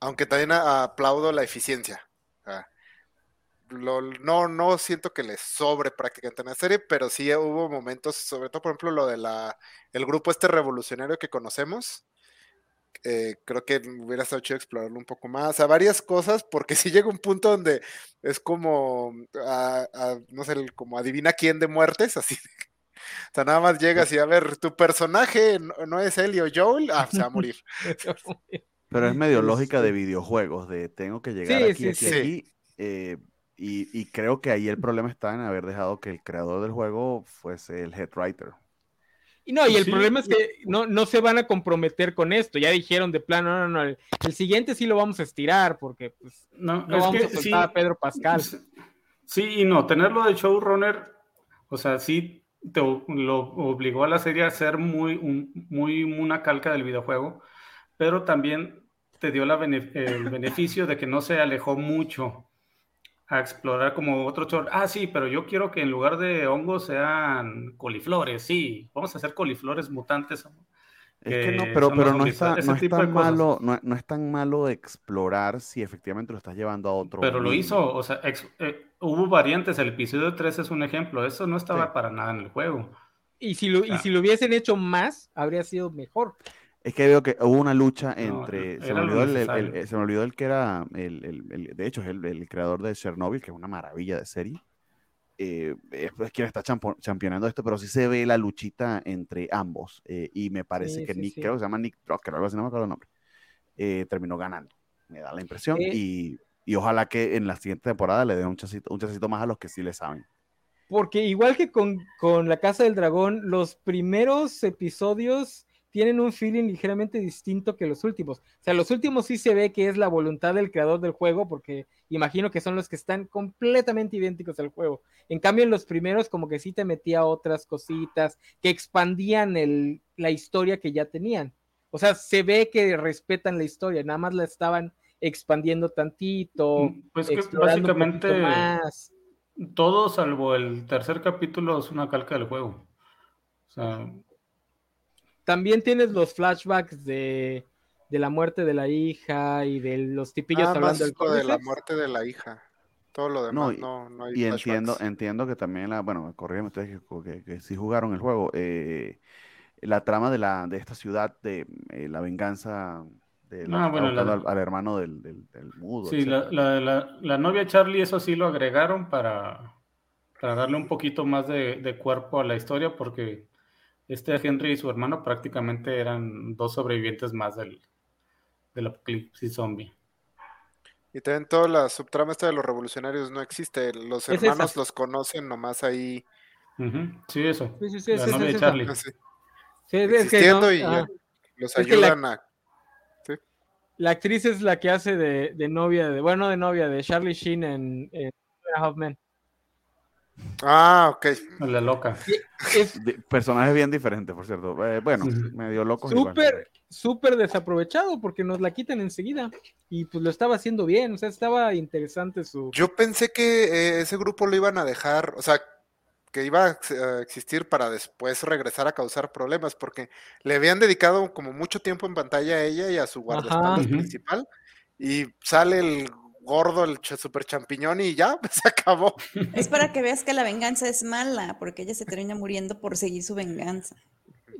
Aunque también aplaudo la eficiencia. No, no siento que le sobre prácticamente en la serie, pero sí hubo momentos, sobre todo por ejemplo lo de la el grupo este revolucionario que conocemos, eh, creo que hubiera estado chido explorarlo un poco más, a varias cosas, porque [laughs] si llega un punto donde es como, no sé, como adivina quién de muertes, así. O sea, nada más llegas y a ver, tu personaje no, es Elio Joel, ah, [laughs] se va a morir. Pero es medio lógica de videojuegos, de tengo que llegar aquí, aquí, aquí. Eh, y, y, creo que ahí el problema está en haber dejado que el creador del juego fuese el head writer. Y no, y el problema es que no, no se van a comprometer con esto. Ya dijeron de plano, no, no, no, el, siguiente sí lo vamos a estirar porque pues, no, vamos a soltar a Pedro Pascal. Sí y no, tenerlo de showrunner, o sea, sí te lo obligó a la serie a ser muy, muy una calca del videojuego, pero también te dio la el beneficio de que no se alejó mucho a explorar como otro chorro. Ah, sí, pero yo quiero que en lugar de hongos sean coliflores, sí, vamos a hacer coliflores mutantes. Es que no, pero, pero no, está, no, es tan malo, no, es tan malo explorar si efectivamente lo estás llevando a otro. Pero lo hizo, o sea, eh, hubo variantes, el episodio 3 es un ejemplo, eso no estaba para nada en el juego. Y si, lo, y si lo hubiesen hecho más, habría sido mejor. Es que veo que hubo una lucha entre. se, me olvidó el, se, me olvidó el, que era. El, de hecho, es el, creador de Chernobyl, que es una maravilla de serie. Eh, es, quien está championando esto, pero sí se ve la luchita entre ambos. Eh, y me parece que Nick, creo que se llama Nick Drucker, algo así, no me acuerdo el nombre. Eh, terminó ganando. Me da la impresión. Y, y, ojalá que en la siguiente temporada le den un chasito, un chasito más a los que sí le saben. Porque igual que con, con La Casa del Dragón, los primeros episodios tienen un feeling ligeramente distinto que los últimos. O sea, los últimos sí se ve que es la voluntad del creador del juego, porque imagino que son los que están completamente idénticos al juego. En cambio, en los primeros como que sí te metía otras cositas que expandían el, la historia que ya tenían. O sea, se ve que respetan la historia, nada más la estaban expandiendo tantito. Mm, pues que básicamente más. todo salvo el tercer capítulo es una calca del juego. O sea, también tienes los flashbacks de, de la muerte de la hija y de los tipillos Ah, hablando más del de la muerte de la hija. Todo lo No, demás y- no, no, hay Y entiendo, flashbacks. entiendo que también la, bueno, corrígeme ustedes que, que, que sí jugaron el juego. eh, la trama de la de esta ciudad de eh, la venganza de la Ah, bueno, la- al, al hermano del, del, del mudo, Sí, la, la, la, la novia Charlie, eso sí lo agregaron para, para darle un poquito más de, de cuerpo a la historia, porque este Henry y su hermano prácticamente eran dos sobrevivientes más del, del apocalipsis zombie. Y también toda la subtrama esta de los revolucionarios no existe. Los Es hermanos esa. los conocen nomás ahí Sí, eso. Sí, sí, sí, la novia sí, de. Charlie. así, Sí, es que existiendo no, y ya ajá. los Es que la- ayudan a... La actriz es la que hace de, de novia, de, bueno, de novia, de Charlie Sheen en, en Two Ah, ok. La loca. Es personajes bien diferentes, por cierto. Eh, bueno, medio igual. súper, súper desaprovechado porque nos la quitan enseguida. Y pues lo estaba haciendo bien, o sea, estaba interesante su... Yo pensé que eh, ese grupo lo iban a dejar, o sea, que iba a ex- a existir para después regresar a causar problemas, porque le habían dedicado como mucho tiempo en pantalla a ella y a su guardaespaldas principal, y sale el gordo, el ch- super champiñón y ya, [laughs] se acabó. Es para que veas que la venganza es mala, porque ella se termina muriendo por seguir su venganza.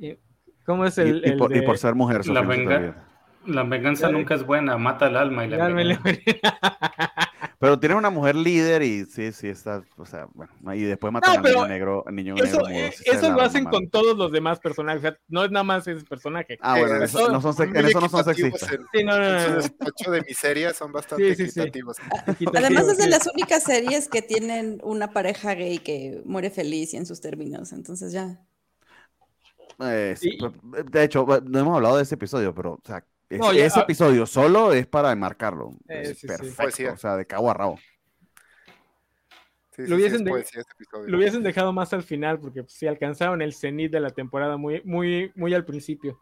eh, ¿Cómo es el, y el por, y de- por ser mujer, La, venga- la venganza Ya- nunca es buena, mata el alma y la le- [laughs] Pero tiene una mujer líder y sí, sí está, o sea, bueno, y después matan al pero niño negro, al niño Eso, negro mudo, sí se eso lo hacen con todos los demás personajes, o sea, no es nada más ese personaje. Ah, bueno, en Eh, eso, no son, en eso no son sexistas. En, Sí, no, no, en no, su no. despacho de miseria son bastante Sí, sí, sí. equitativos. Equitativo, Además es de las únicas series que tienen una pareja gay que muere feliz y en sus términos, entonces ya. Eh, De hecho, no hemos hablado de ese episodio, pero, o sea, es- No, ya- ese episodio solo es para enmarcarlo. Eh, Es sí, perfecto, o sea, de cabo a rabo. Sí, Lo hubiesen de- este. Lo dejado más al final porque pues, sí alcanzaron el cenit de la temporada muy, muy, muy al principio.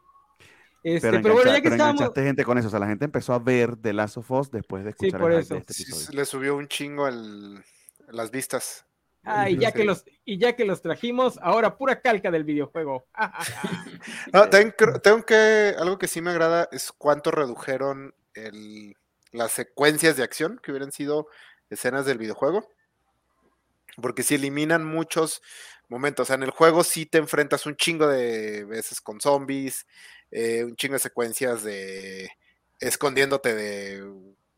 Este, Pero, pero, bueno, ya que pero estábamos. enganchaste gente con eso, o sea, la gente empezó a ver The Last of Us después de Sí, escuchar por el de este Sí, episodio. le subió un chingo el- las vistas. Ah, y ya que los, y ya que los trajimos, ahora pura calca del videojuego. No, también creo- tengo que, algo que sí me agrada es cuánto redujeron el- las secuencias de acción que hubieran sido escenas del videojuego. Porque si eliminan muchos momentos. O sea, en el juego sí te enfrentas un chingo de veces con zombies, eh, un chingo de secuencias de escondiéndote de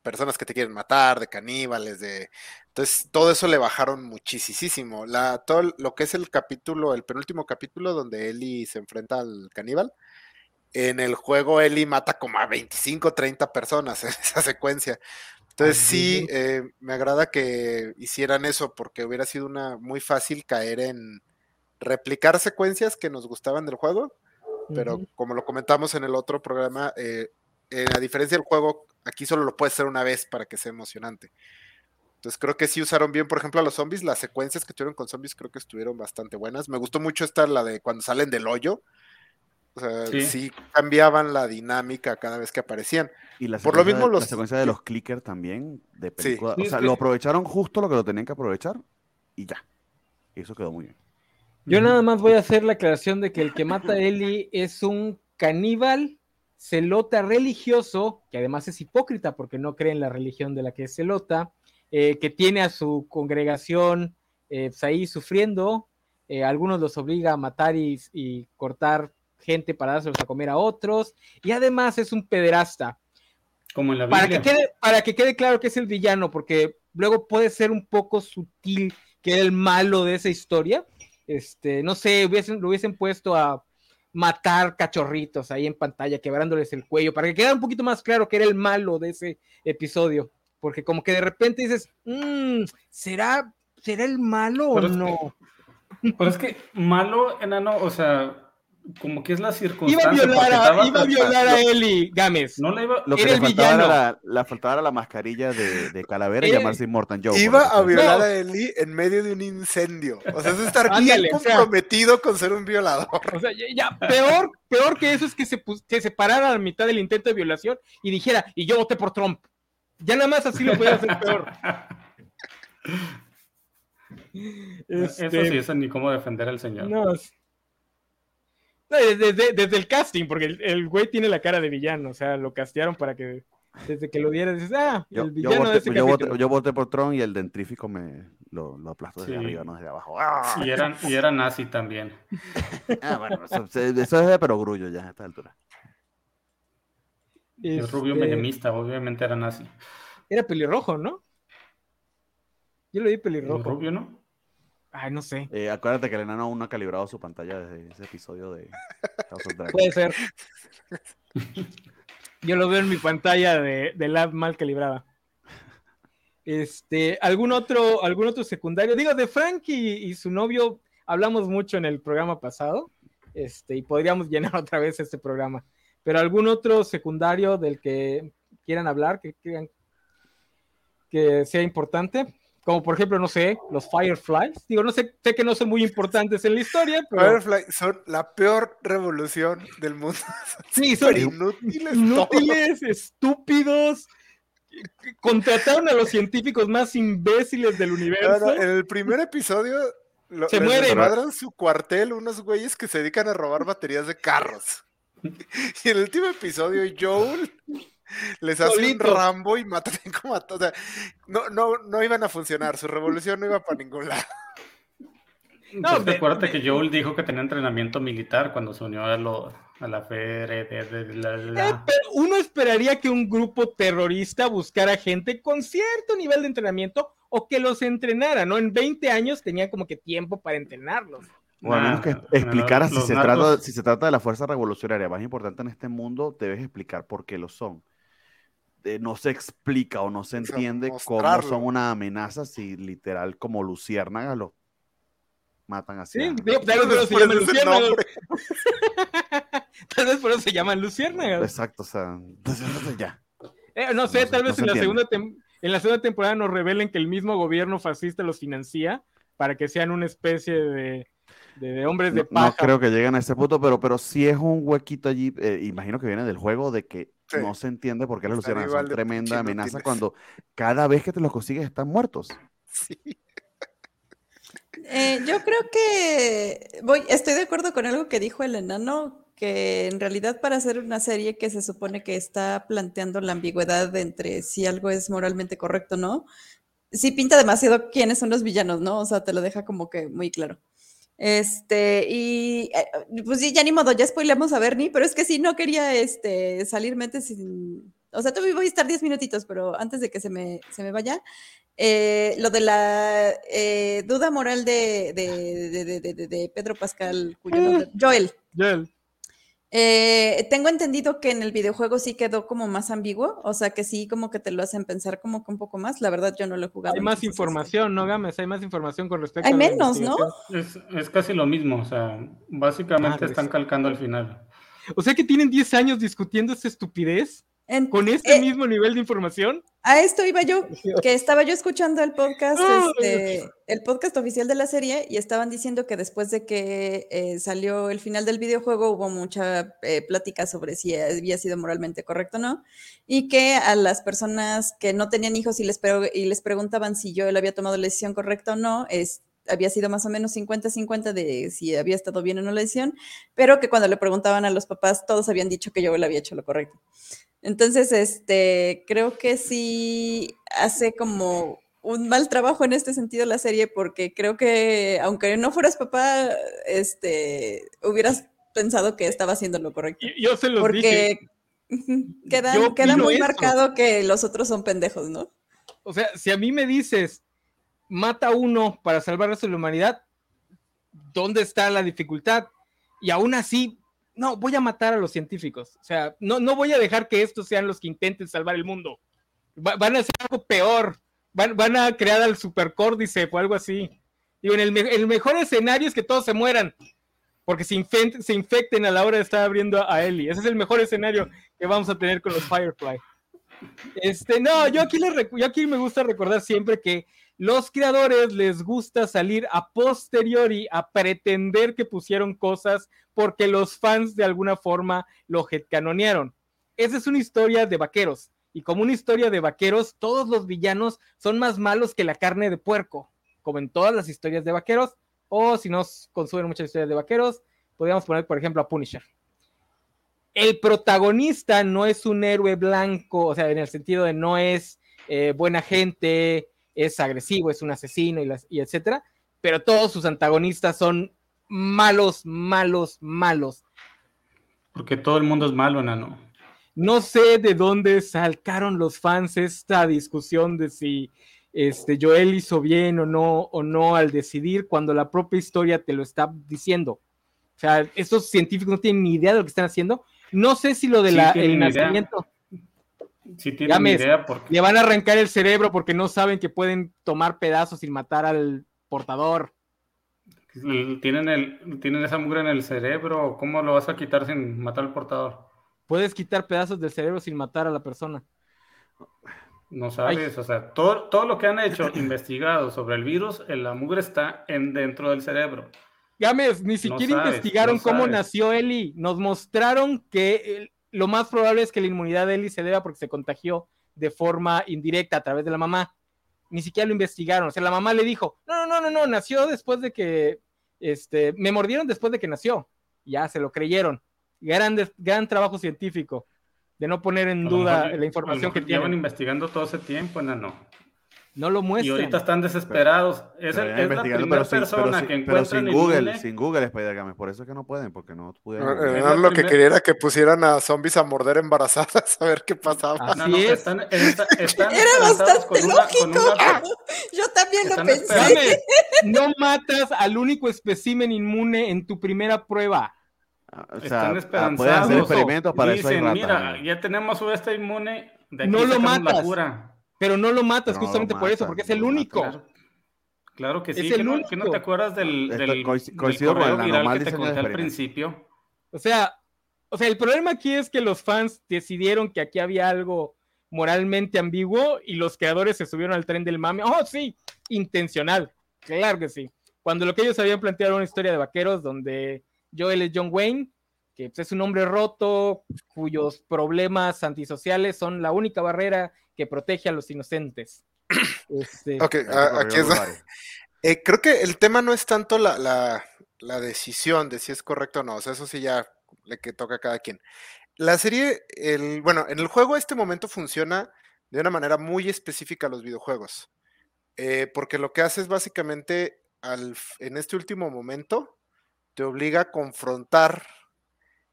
personas que te quieren matar, de caníbales, de... Entonces, todo eso le bajaron muchísimo. La, todo lo que es el capítulo, el penúltimo capítulo donde Ellie se enfrenta al caníbal, en el juego Ellie mata como a 25, 30 personas en [laughs] esa secuencia. Entonces sí, eh, me agrada que hicieran eso porque hubiera sido una muy fácil caer en replicar secuencias que nos gustaban del juego, pero como lo comentamos en el otro programa, eh, eh, a diferencia del juego, aquí solo lo puedes hacer una vez para que sea emocionante. Entonces creo que sí usaron bien, por ejemplo, a los zombies, las secuencias que tuvieron con zombies creo que estuvieron bastante buenas. Me gustó mucho esta, la de cuando salen del hoyo. O sea, Sí. sí, cambiaban la dinámica cada vez que aparecían. Y la Por lo mismo de, los- la secuencia de los clickers también, de Sí. película, Sí, o sea, lo aprovecharon justo lo que lo tenían que aprovechar y ya. Y eso quedó muy bien. Yo nada más voy a hacer la aclaración de que el que mata a Ellie es un caníbal celota religioso, que además es hipócrita porque no cree en la religión de la que es celota, eh, que tiene a su congregación eh, pues ahí sufriendo, eh, algunos los obliga a matar y, y cortar gente para dárselos a comer a otros, y además es un pederasta. Como en la Para que, quede, para que quede claro que es el villano, porque luego puede ser un poco sutil que era el malo de esa historia. Este, no sé, hubiesen, lo hubiesen puesto a matar cachorritos ahí en pantalla, quebrándoles el cuello, para que quedara un poquito más claro que era el malo de ese episodio. Porque como que de repente dices, "Mm, ¿será, ¿será el malo o es que- no? Pero es que malo, enano, o sea, como que es la [laughs] Iba a circunstancia. violar a, iba a, violar a Eli Gámez. No le iba. Lo que Era le el faltaba era villano. la, la faltaba era la mascarilla de, de calavera y llamarse Immortal Joe. Iba a violar No. a Eli en medio de un incendio. O sea, es estar Ándale, bien o sea- comprometido con ser un violador. O sea, ya, ya, peor, peor que eso es que se, se parara a la mitad del intento de violación y dijera, y yo voté por Trump. Ya nada más así lo podía hacer peor. Eso Este, sí, eso ni cómo defender al señor. no, es- Desde, el casting, porque el, güey tiene la cara de villano, o sea, lo castearon para que desde que lo viera dices, ah, el villano yo voté, de yo, voté, por Tron y el dentrífico me lo, lo aplastó desde arriba, no desde abajo. ¡Ah! Y, era, y era nazi también. [laughs] ah, bueno, eso, eso, es de perogrullo ya a esta altura. El rubio este menemista, obviamente era nazi. Era pelirrojo, ¿no? Yo lo vi pelirrojo. ¿El rubio, no? Ay, no sé. Eh, acuérdate que el enano aún no ha calibrado su pantalla desde ese episodio de Puede ser. Yo lo veo en mi pantalla de, de lab mal calibrada. Este, ¿algún otro, algún otro secundario? Digo, de Frank y, su novio hablamos mucho en el programa pasado. Este, y podríamos [laughs] llenar otra vez este programa. Pero algún otro secundario del que quieran hablar, que crean que sea importante como por ejemplo, no sé, los Fireflies. Digo, no sé, sé que no son muy importantes en la historia, pero... Fireflies son la peor revolución del mundo. [laughs] Sí, son inútiles. Inútiles, estúpidos. Contrataron a los científicos más imbéciles del universo. en el primer episodio se mueren. su cuartel unos güeyes que se dedican a robar baterías de carros. [laughs] Y en el último episodio, Joel les hace un Rambo y matan [laughs] como a todos. no, no, no iban a funcionar, su revolución no iba para ningún lado. No, pues, acuérdate que Joel dijo que tenía entrenamiento militar cuando se unió a, lo, a la FER. Eh, uno esperaría que un grupo terrorista buscara gente con cierto nivel de entrenamiento o que los entrenara, ¿no? En 20 años tenía como que tiempo para entrenarlos. O al menos que explicara si, se trata, si se trata de la fuerza revolucionaria más importante en este mundo, debes explicar por qué lo son no se explica o no se entiende cómo son una amenaza si literal como luciérnagas lo matan así. Sí, tal vez por eso se llaman luciérnagas. [laughs] tal vez por eso se llaman luciérnagas. Exacto, o sea, ya. Eh, no sé, tal vez en, la segunda en la segunda temporada nos revelen que el mismo gobierno fascista los financia para que sean una especie de, de, hombres de paja. No, creo que lleguen a ese punto, pero, pero sí es un huequito allí, eh, imagino que viene del juego de que no se entiende por qué las luciérnagas son tremenda amenaza cuando cada vez que te los consigues están muertos. Sí. Eh, yo creo que voy, estoy de acuerdo con algo que dijo el enano, que en realidad para hacer una serie que se supone que está planteando la ambigüedad entre si algo es moralmente correcto o no, sí pinta demasiado quiénes son los villanos, ¿no? O sea, te lo deja como que muy claro. Este, y eh, pues sí, ya ni modo, ya spoilamos a Bernie, pero es que sí, no quería este, salirme sin. O sea, todavía voy a estar 10 minutitos, pero antes de que se me, se me vaya, eh, lo de la eh, duda moral de, de, Pedro Pascal, cuyo nombre, Joel. Joel. Eh, tengo entendido que en el videojuego sí quedó como más ambiguo, o sea que sí como que te lo hacen pensar como que un poco más. La verdad yo no lo he jugado. Hay más información, ¿no, Gámez? Hay más información con respecto Hay menos, ¿no? Es, casi lo mismo, o sea, básicamente están calcando al final. O sea que tienen 10 años discutiendo esta estupidez. ¿Con este eh, mismo nivel de información? A esto iba yo, [laughs] que estaba yo escuchando el podcast, este, el podcast oficial de la serie, y estaban diciendo que después de que eh, salió el final del videojuego hubo mucha eh, plática sobre si había sido moralmente correcto o no, y que a las personas que no tenían hijos y les, y les preguntaban si yo él había tomado la decisión correcta o no, es, había sido más o menos 50-50 de si había estado bien o no la decisión, pero que cuando le preguntaban a los papás, todos habían dicho que yo le había hecho lo correcto. Entonces, este, creo que sí hace como un mal trabajo en este sentido la serie, porque creo que aunque no fueras papá, este, hubieras pensado que estaba haciendo lo correcto. Yo se lo porque Queda, queda muy marcado que los otros son pendejos, ¿no? O sea, si a mí me dices, mata uno para salvar a la humanidad, ¿dónde está la dificultad? Y aún así no, voy a matar a los científicos. O sea, no, no voy a dejar que estos sean los que intenten salvar el mundo. van a hacer algo peor. Van, a crear al supercórdice o algo así. Digo, en el, mejor escenario es que todos se mueran. Porque se, infecten a la hora de estar abriendo a Ellie. Ese es el mejor escenario que vamos a tener con los Firefly. Este, no, yo aquí, yo aquí me gusta recordar siempre que los creadores les gusta salir a posteriori a pretender que pusieron cosas porque los fans de alguna forma lo headcanonearon. Esa es una historia de vaqueros. Y como una historia de vaqueros, todos los villanos son más malos que la carne de puerco, como en todas las historias de vaqueros, o si no consumen muchas historias de vaqueros, podríamos poner, por ejemplo, a Punisher. El protagonista no es un héroe blanco, o sea, en el sentido de no es eh, buena gente, es agresivo, es un asesino y, y etcétera, pero todos sus antagonistas son malos, malos, malos. Porque todo el mundo es malo, enano. No sé de dónde salcaron los fans esta discusión de si este, Joel hizo bien o no, o no al decidir cuando la propia historia te lo está diciendo. O sea, estos científicos no tienen ni idea de lo que están haciendo. No sé si lo del nacimiento. Sí tienen idea porque... Le van a arrancar el cerebro porque no saben que pueden tomar pedazos sin matar al portador. Tienen, el, tienen esa mugre en el cerebro. ¿Cómo lo vas a quitar sin matar al portador? Puedes quitar pedazos del cerebro sin matar a la persona. No sabes, o sea, todo, todo lo que han hecho [laughs] investigado sobre el virus, la mugre está en, dentro del cerebro. Gámez, ni siquiera investigaron cómo nació Eli. Nos mostraron que lo más probable es que la inmunidad de Eli se deba porque se contagió de forma indirecta a través de la mamá. Ni siquiera lo investigaron. O sea, la mamá le dijo, no, no, no, no, nació después de que, este, me mordieron después de que nació. Ya se lo creyeron. Gran, gran trabajo científico de no poner en duda la información que tienen. Llevan investigando todo ese tiempo, no, no. No lo muestran. Y ahorita están desesperados. Es, el, es la primera persona que encuentran sin Google, sin Google spider Por eso es que no pueden, porque no pudieron. No, lo que quería era que pusieran a zombies a morder embarazadas [laughs] a ver qué pasaba. Así es. Están, [laughs] era bastante lógico. [laughs] Yo también lo pensé. No matas al único espécimen inmune en tu primera prueba. Ah, o sea, Están esperanzados. Pueden hacer experimentos para Dicen, eso. mira, ya tenemos este inmune. De no lo matas. Pero no lo matas justamente por eso, porque es el único. Claro, que sí, que no, que no, te acuerdas del, del, coincido del correo viral que te conté al principio. O sea, o sea, el problema aquí es que los fans decidieron que aquí había algo moralmente ambiguo y los creadores se subieron al tren del mame. Oh, sí, intencional, claro que sí. Cuando lo que ellos habían planteado era una historia de vaqueros donde Joel es John Wayne, que pues, es un hombre roto cuyos problemas antisociales son la única barrera que protege a los inocentes. [coughs] Este, ok, aquí es. Eh, creo que el tema no es tanto la, decisión de si es correcto o no, o sea, eso sí ya le que toca a cada quien. La serie, el, bueno, en el juego este momento funciona de una manera muy específica a los videojuegos, eh, porque lo que hace es básicamente al, en este último momento te obliga a confrontar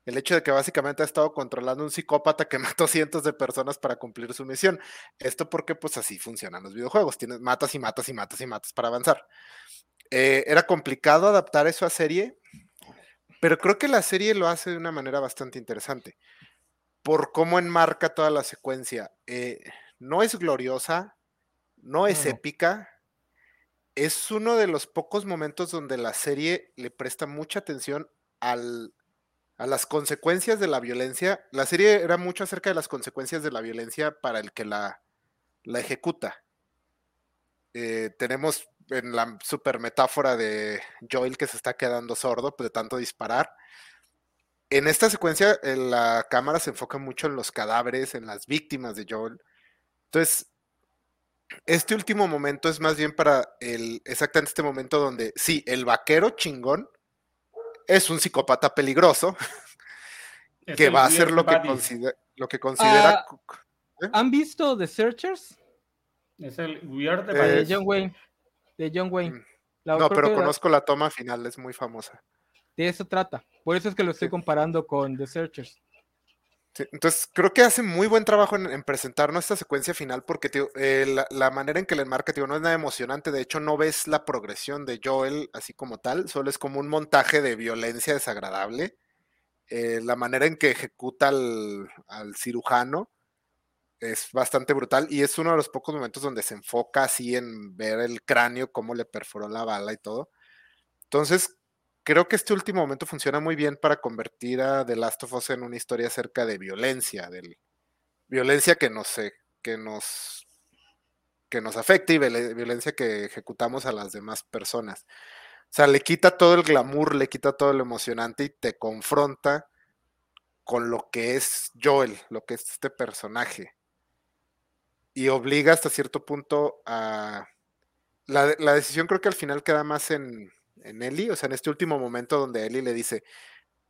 el hecho de que básicamente ha estado controlando un psicópata que [laughs] mató cientos de personas para cumplir su misión. Esto porque pues así funcionan los videojuegos, tienes matas y matas y matas y matas para avanzar. Eh, era complicado adaptar eso a serie, pero creo que la serie lo hace de una manera bastante interesante, por cómo enmarca toda la secuencia. Eh, no es gloriosa, no es épica, es uno de los pocos momentos donde la serie le presta mucha atención al, a las consecuencias de la violencia. La serie era mucho acerca de las consecuencias de la violencia para el que la, la ejecuta. Eh, tenemos en la super metáfora de Joel que se está quedando sordo pues, de tanto disparar. En esta secuencia la cámara se enfoca mucho en los cadáveres, en las víctimas de Joel. Entonces, este último momento es más bien para el, exactamente este momento donde, sí, el vaquero chingón es un psicópata peligroso [laughs] que va a hacer lo que, considera, lo que considera. Ah, ¿eh? ¿Han visto The Searchers? Es el Weird de John Wayne. De John Wayne. Mm, no, pero conozco la... toma final, es muy famosa. De eso trata. Por eso es que lo estoy comparando con The Searchers entonces, creo que hace muy buen trabajo en, presentarnos esta secuencia final porque eh, la, manera en que le enmarca no es nada emocionante. De hecho, no ves la progresión de Joel así como tal, solo es como un montaje de violencia desagradable. Eh, la manera en que ejecuta al, cirujano es bastante brutal y es uno de los pocos momentos donde se enfoca así en ver el cráneo, cómo le perforó la bala y todo. Entonces, creo que este último momento funciona muy bien para convertir a The Last of Us en una historia acerca de violencia, de violencia que nos, que nos, que nos afecta y violencia que ejecutamos a las demás personas. O sea, le quita todo el glamour, le quita todo lo emocionante y te confronta con lo que es Joel, lo que es este personaje. Y obliga hasta cierto punto a... La, la decisión creo que al final queda más en, en Ellie, o sea, en este último momento donde Ellie le dice,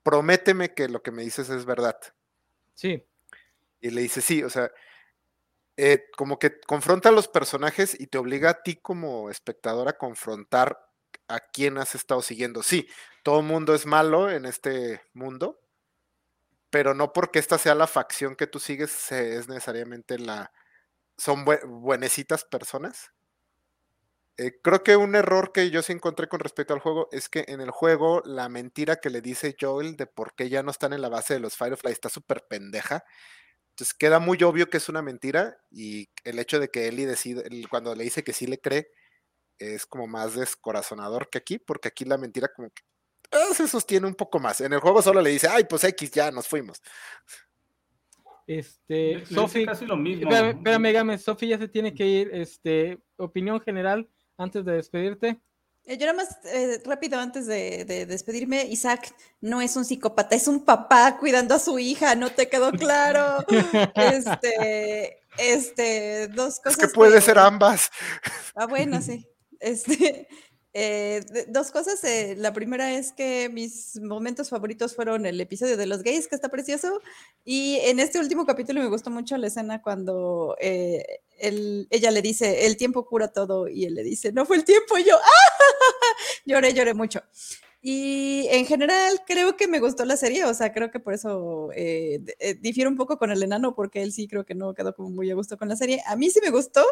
prométeme que lo que me dices es verdad. Sí. Y le dice, sí, o sea, eh, como que confronta a los personajes y te obliga a ti como espectador a confrontar a quién has estado siguiendo. Sí, todo el mundo es malo en este mundo, pero no porque esta sea la facción que tú sigues es necesariamente la... son buenecitas personas. Eh, creo que un error que yo sí encontré con respecto al juego es que en el juego la mentira que le dice Joel de por qué ya no están en la base de los Firefly está súper pendeja. Entonces queda muy obvio que es una mentira y el hecho de que Ellie decide, cuando le dice que sí le cree, es como más descorazonador que aquí, porque aquí la mentira como que ah, se sostiene un poco más. En el juego solo le dice, ay, pues X, ya nos fuimos. Este, Sofi, casi lo mismo. Espérame, espérame, Sofi ya se tiene que ir. Este, opinión general antes de despedirte. Eh, yo nada más eh, rápido antes de, despedirme, Isaac no es un psicópata, es un papá cuidando a su hija, ¿no te quedó claro? [laughs] este, este, dos cosas. Es que puede ser ambas. Ah, bueno, sí. [laughs] Este, eh, dos cosas. Eh, la primera es que mis momentos favoritos fueron el episodio de los gays, que está precioso. Y en este último capítulo me gustó mucho la escena cuando eh, ella le dice, el tiempo cura todo. Y él le dice, no fue el tiempo. Y yo, ¡ah! [laughs] lloré, lloré mucho. Y en general creo que me gustó la serie, o sea, creo que por eso eh, eh, difiero un poco con el enano, porque él sí creo que no quedó como muy a gusto con la serie. A mí sí me gustó,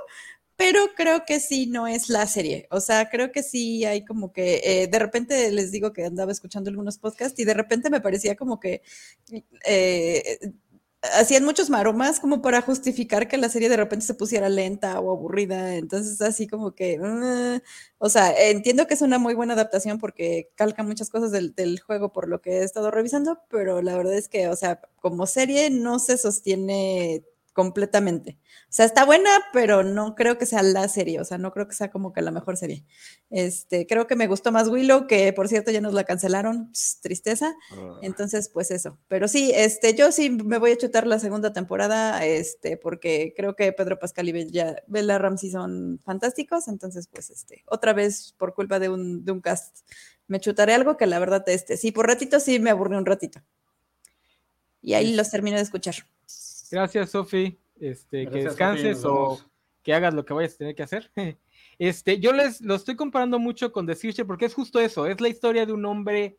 pero creo que sí no es la serie. O sea, creo que sí hay como que, eh, de repente les digo que andaba escuchando algunos podcasts y de repente me parecía como que hacían muchos maromas como para justificar que la serie de repente se pusiera lenta o aburrida. Entonces, así como que, ah, o sea, entiendo que es una muy buena adaptación porque calca muchas cosas del, del, juego por lo que he estado revisando, pero la verdad es que, o sea, como serie no se sostiene completamente. O sea, está buena, pero no creo que sea la serie, o sea, no creo que sea como que la mejor serie. Este, creo que me gustó más Willow, que por cierto ya nos la cancelaron, tristeza. Ah. Entonces, pues eso. Pero sí, este, yo sí me voy a chutar la segunda temporada, este, porque creo que Pedro Pascal y Bella, Bella Ramsey son fantásticos, entonces, pues, este, otra vez por culpa de un, de un cast, me chutaré algo que la verdad, este, sí, por ratito sí me aburrí un ratito. Y ahí los termino de escuchar. Gracias, Sofi. Este, que descanses o que hagas lo que vayas a tener que hacer. [laughs] Este, yo les lo estoy comparando mucho con The Searcher porque es justo eso, es la historia de un hombre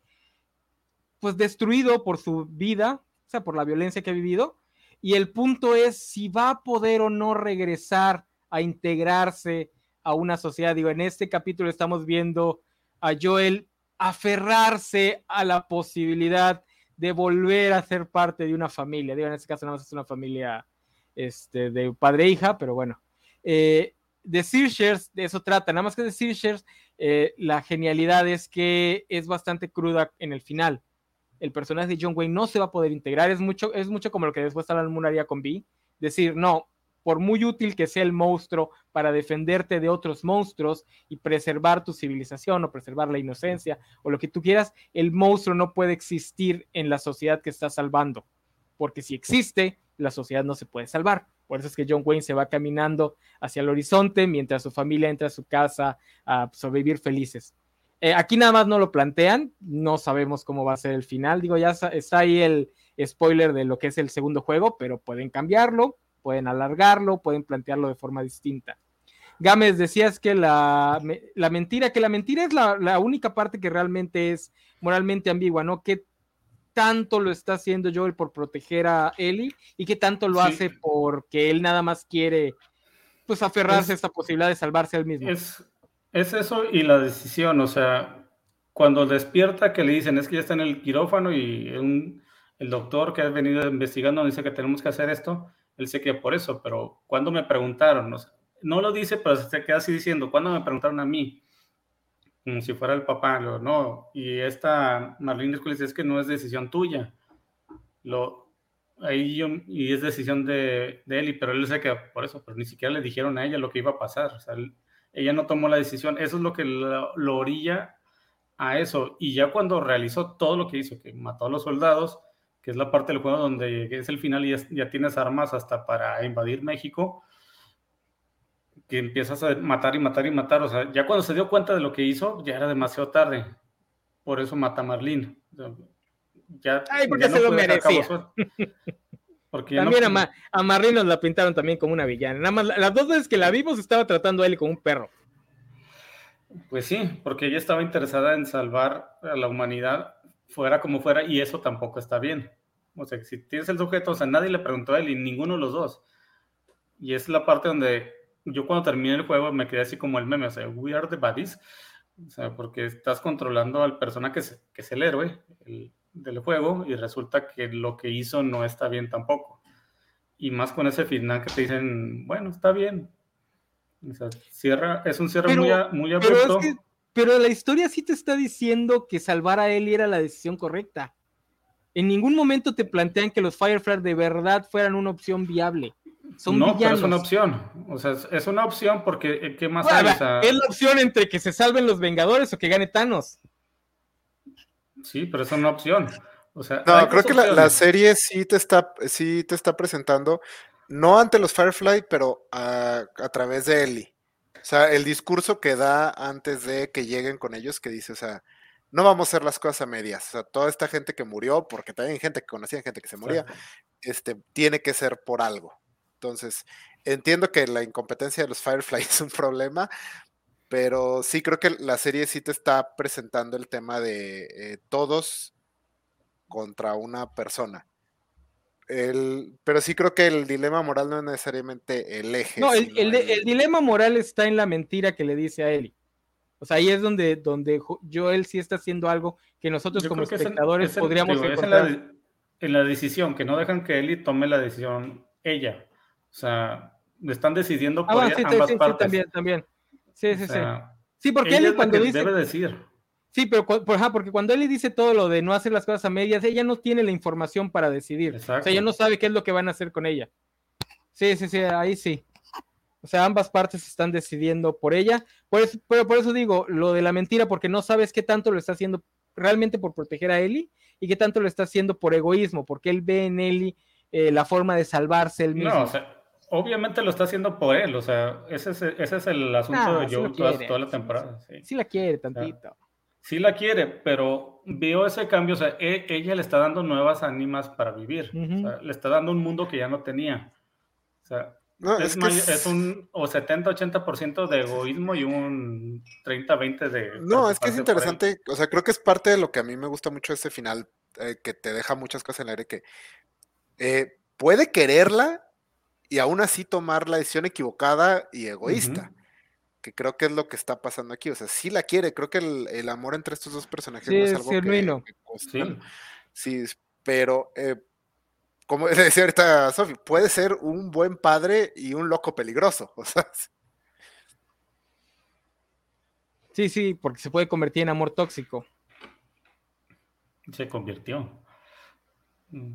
pues destruido por su vida, o sea, por la violencia que ha vivido, y el punto es si va a poder o no regresar a integrarse a una sociedad. Digo, en este capítulo estamos viendo a Joel aferrarse a la posibilidad de volver a ser parte de una familia. Digo, en este caso nada más es una familia este, de padre e hija, pero bueno. Eh, de Searchers, de eso trata, nada más que de Searchers, eh, la genialidad es que es bastante cruda en el final. El personaje de John Wayne no se va a poder integrar, es mucho, es mucho como lo que después Alan Moore haría con B, decir, no, por muy útil que sea el monstruo para defenderte de otros monstruos y preservar tu civilización o preservar la inocencia o lo que tú quieras, el monstruo no puede existir en la sociedad que está salvando, porque si existe, la sociedad no se puede salvar. Por eso es que John Wayne se va caminando hacia el horizonte mientras su familia entra a su casa a sobrevivir felices. Eh, aquí nada más no lo plantean, no sabemos cómo va a ser el final. Digo, ya está ahí el spoiler de lo que es el segundo juego, pero pueden cambiarlo pueden alargarlo, pueden plantearlo de forma distinta. Gámez, decías que la, mentira, que la mentira es la, única parte que realmente es moralmente ambigua, ¿no? ¿Qué tanto lo está haciendo Joel por proteger a Ellie y qué tanto lo hace porque él nada más quiere, pues, aferrarse a esta posibilidad de salvarse al mismo? Es, es eso y la decisión, o sea, cuando despierta que le dicen es que ya está en el quirófano y el doctor que ha venido investigando dice que tenemos que hacer esto, él se queda por eso, pero cuando me preguntaron, no, lo dice, pero se queda así diciendo, cuando me preguntaron a mí, como si fuera el papá, lo, no, y esta Marlene dice, es que no es decisión tuya, lo, ahí yo, y es decisión de, de él, pero él se queda por eso, pero ni siquiera le dijeron a ella lo que iba a pasar, o sea, ella no tomó la decisión, eso es lo que lo, lo orilla a eso, y ya cuando realizó todo lo que hizo, que mató a los soldados, que es la parte del juego donde es el final y ya, tienes armas hasta para invadir México, que empiezas a matar y matar y matar. O sea, ya cuando se dio cuenta de lo que hizo, ya era demasiado tarde. Por eso mata a Marlene. ya, Ay, porque se lo merecía. [laughs] Porque también a, a, Marlene nos la pintaron también como una villana. Nada más las dos veces que la vimos estaba tratando a él como un perro. Pues sí, porque ella estaba interesada en salvar a la humanidad fuera como fuera y eso tampoco está bien. O sea, si tienes el sujeto, o sea, nadie le preguntó a él y ninguno de los dos. Y es la parte donde yo cuando terminé el juego me quedé así como el meme, o sea, we are the baddies. O sea, porque estás controlando al persona que es, que es el héroe del juego y resulta que lo que hizo no está bien tampoco. Y más con ese final que te dicen, bueno, está bien. O sea, cierra, es un cierre muy, muy abrupto. Pero, pero la historia sí te está diciendo que salvar a él era la decisión correcta. En ningún momento te plantean que los Firefly de verdad fueran una opción viable no, pero es una opción. O sea, es una opción porque eh, ¿qué más hay? es la opción entre que se salven los Vengadores o que gane Thanos. Sí, pero es una opción. O sea, no, creo que la, serie sí te está, sí te está presentando, no ante los Firefly, pero a, a, través de Ellie. O sea, el discurso que da antes de que lleguen con ellos, que dice, o sea, no vamos a hacer las cosas a medias. O sea, toda esta gente que murió, porque también hay gente que conocía gente que se moría, este, tiene que ser por algo. Entonces, entiendo que la incompetencia de los [laughs] Firefly es un problema, pero sí creo que la serie sí te está presentando el tema de eh, todos contra una persona. Pero sí creo que el dilema moral no es necesariamente el eje. No, el, dilema moral está en la mentira que le dice a Eli. O sea, ahí es donde, donde Joel sí está haciendo algo que nosotros como espectadores podríamos en en la, decisión, que no dejan que Eli tome la decisión ella. O sea, le están decidiendo por ah, sí, ambas sí, partes. Sí, también, también. Sí, sí, sí. Sí, porque él cuando dice. Debe decir. Sí, pero porque cuando él dice todo lo de no hacer las cosas a medias, ella no tiene la información para decidir. Exacto. O sea, ella no sabe qué es lo que van a hacer con ella. Sí, sí, sí, ahí sí. O sea, ambas partes están decidiendo por ella. pero por eso digo lo de la mentira, porque no sabes qué tanto lo está haciendo realmente por proteger a Ellie y qué tanto lo está haciendo por egoísmo, porque él ve en Ellie eh, la forma de salvarse él mismo. No, o sea, obviamente lo está haciendo por él, o sea, ese es, ese es el asunto ah, de Joe toda, la temporada. Sí. la quiere tantito. Sí la quiere, pero vio ese cambio, o sea, e, ella le está dando nuevas ánimas para vivir, le está dando un mundo que ya no tenía. O sea, es, es, un o 70-80% de egoísmo y un 30-20 de... No, es que es interesante, o sea, creo que es parte de lo que a mí me gusta mucho este final, eh, que te deja muchas cosas en el aire, que eh, puede quererla, y aún así tomar la decisión equivocada y egoísta. Que creo que es lo que está pasando aquí. O sea, sí la quiere. Creo que el, amor entre estos dos personajes no es algo que, sí. sí. pero eh, como [laughs] decía ahorita Sofi, puede ser un buen padre y un loco peligroso. [laughs] O sea, sí, sí, porque se puede convertir en amor tóxico. Se convirtió. Mm.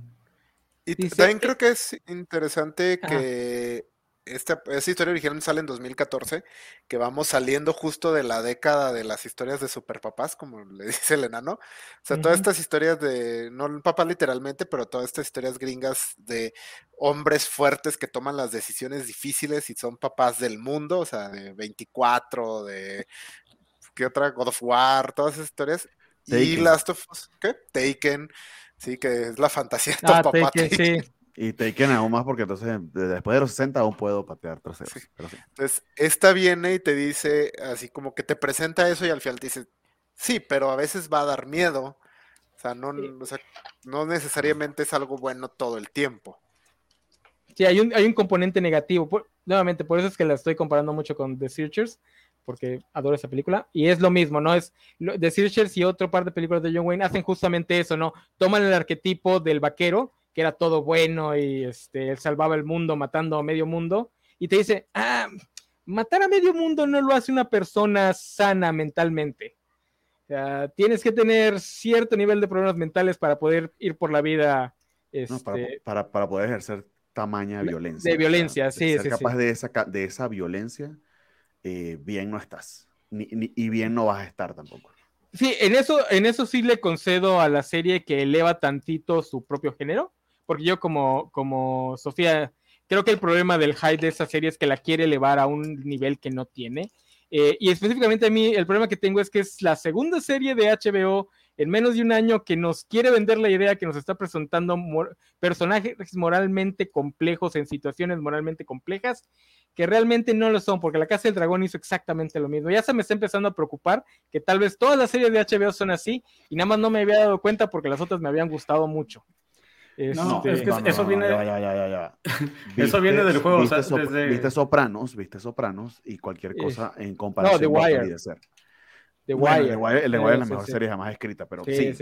Y también creo que es interesante que esta, historia original sale en 2014, que vamos saliendo justo de la década de las historias de superpapás, como le [laughs] dice el enano. O sea, todas estas historias de, no el papá literalmente, pero todas estas historias gringas de hombres fuertes que toman las decisiones difíciles y son papás del mundo, o sea, de 24, de, ¿qué otra? God of War, todas esas historias. Y Last of Us, ¿qué? Taken. Sí, que es la fantasía de ah, papá. sí. Y Taken aún más porque entonces después de los 60 aún puedo patear traseros. Entonces, esta viene y te dice, así como que te presenta eso y al final te dice, sí, pero a veces va a dar miedo. O sea, no, no necesariamente es algo bueno todo el tiempo. Sí, hay un, hay un componente negativo. nuevamente, por eso es que la estoy comparando mucho con The Searchers, porque adoro esa película. Y es lo mismo, ¿no? Es The Searchers y otro par de películas de John Wayne hacen justamente eso, ¿no? Toman el arquetipo del vaquero, que era todo bueno y este, él salvaba el mundo matando a medio mundo, y te dice, ah, matar a medio mundo no lo hace una persona sana mentalmente. O sea, tienes que tener cierto nivel de problemas mentales para poder ir por la vida. Este, para, para, poder ejercer tamaña violencia. De violencia, sí. Ser capaz de esa, de esa violencia eh, bien no estás. Ni, y bien no vas a estar tampoco. Sí, en eso, en eso sí le concedo a la serie que eleva tantito su propio género, porque yo como, como Sofía creo que el problema del hype de esa serie es que la quiere elevar a un nivel que no tiene. Eh, y específicamente a mí, el problema que tengo es que es la segunda serie de HBO en menos de un año que nos quiere vender la idea que nos está presentando personajes moralmente complejos en situaciones moralmente complejas que realmente no lo son, porque la Casa del Dragón hizo exactamente lo mismo. Ya se me está empezando a preocupar que tal vez todas las series de HBO son así y nada más no me había dado cuenta porque las otras me habían gustado mucho. No, es que eso viene. eso viene del juego. Viste, o sea, desde... viste Sopranos, viste Sopranos y cualquier cosa en comparación no, The Wire. The Wire. el de Wire es la mejor serie jamás escrita, pero sí,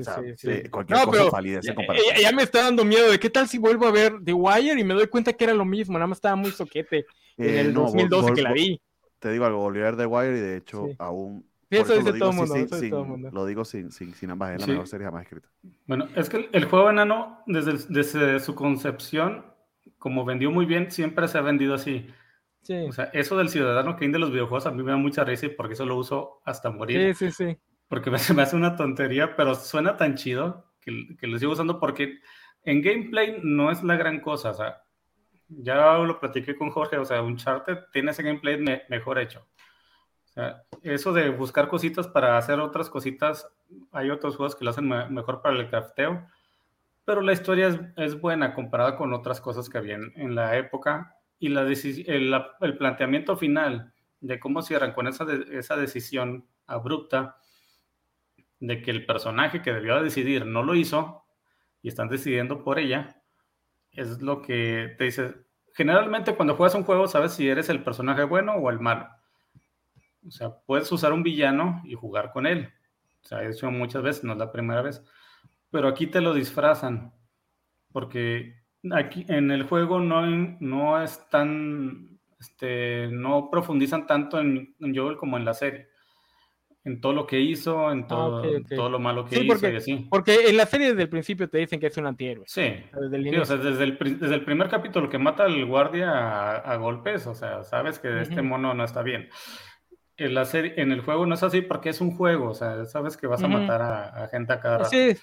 cualquier cosa en comparación. Ya, me está dando miedo de qué tal si vuelvo a ver The Wire y me doy cuenta que era lo mismo, nada más estaba muy soquete en eh, el 2012 que la vi. Te digo algo, volví a ver The Wire y de hecho aún eso dice todo el mundo. Lo digo sin, sin, sin ambas, es la mejor serie jamás escrita. Bueno, es que el, juego enano, desde, desde, su concepción, como vendió muy bien, siempre se ha vendido así. O sea, eso del ciudadano Kane de los videojuegos a mí me da mucha risa porque eso lo uso hasta morir. Sí, sí, sí. Porque me, [laughs] me hace una tontería, pero suena tan chido que, que, lo sigo usando porque en gameplay no es la gran cosa. O sea, ya lo platiqué con Jorge, o sea, Uncharted tiene ese gameplay mejor hecho. Eso de buscar cositas para hacer otras cositas, hay otros juegos que lo hacen mejor para el crafteo, pero la historia es, es, buena comparada con otras cosas que había en la época y la el, planteamiento final de cómo cierran con esa, esa decisión abrupta de que el personaje que debió decidir no lo hizo y están decidiendo por ella, es lo que te dice. Generalmente cuando juegas un juego sabes si eres el personaje bueno o el malo. O sea, puedes usar un villano y jugar con él. O sea, he hecho muchas veces, no es la primera vez. Pero aquí te lo disfrazan. Porque aquí en el juego no, no es tan, este, no profundizan tanto en, en Joel como en la serie. En todo lo que hizo, en ah, todo, todo lo malo que hizo porque, y así. Porque en la serie desde el principio te dicen que es un antihéroe. Sí, desde el, o sea, desde, el, desde el primer capítulo que mata al guardia a, golpes, o sea, sabes que este mono no está bien. En, la serie, en el juego no es así porque es un juego, o sea, sabes que vas a matar a, a, gente a cada rato. Sí,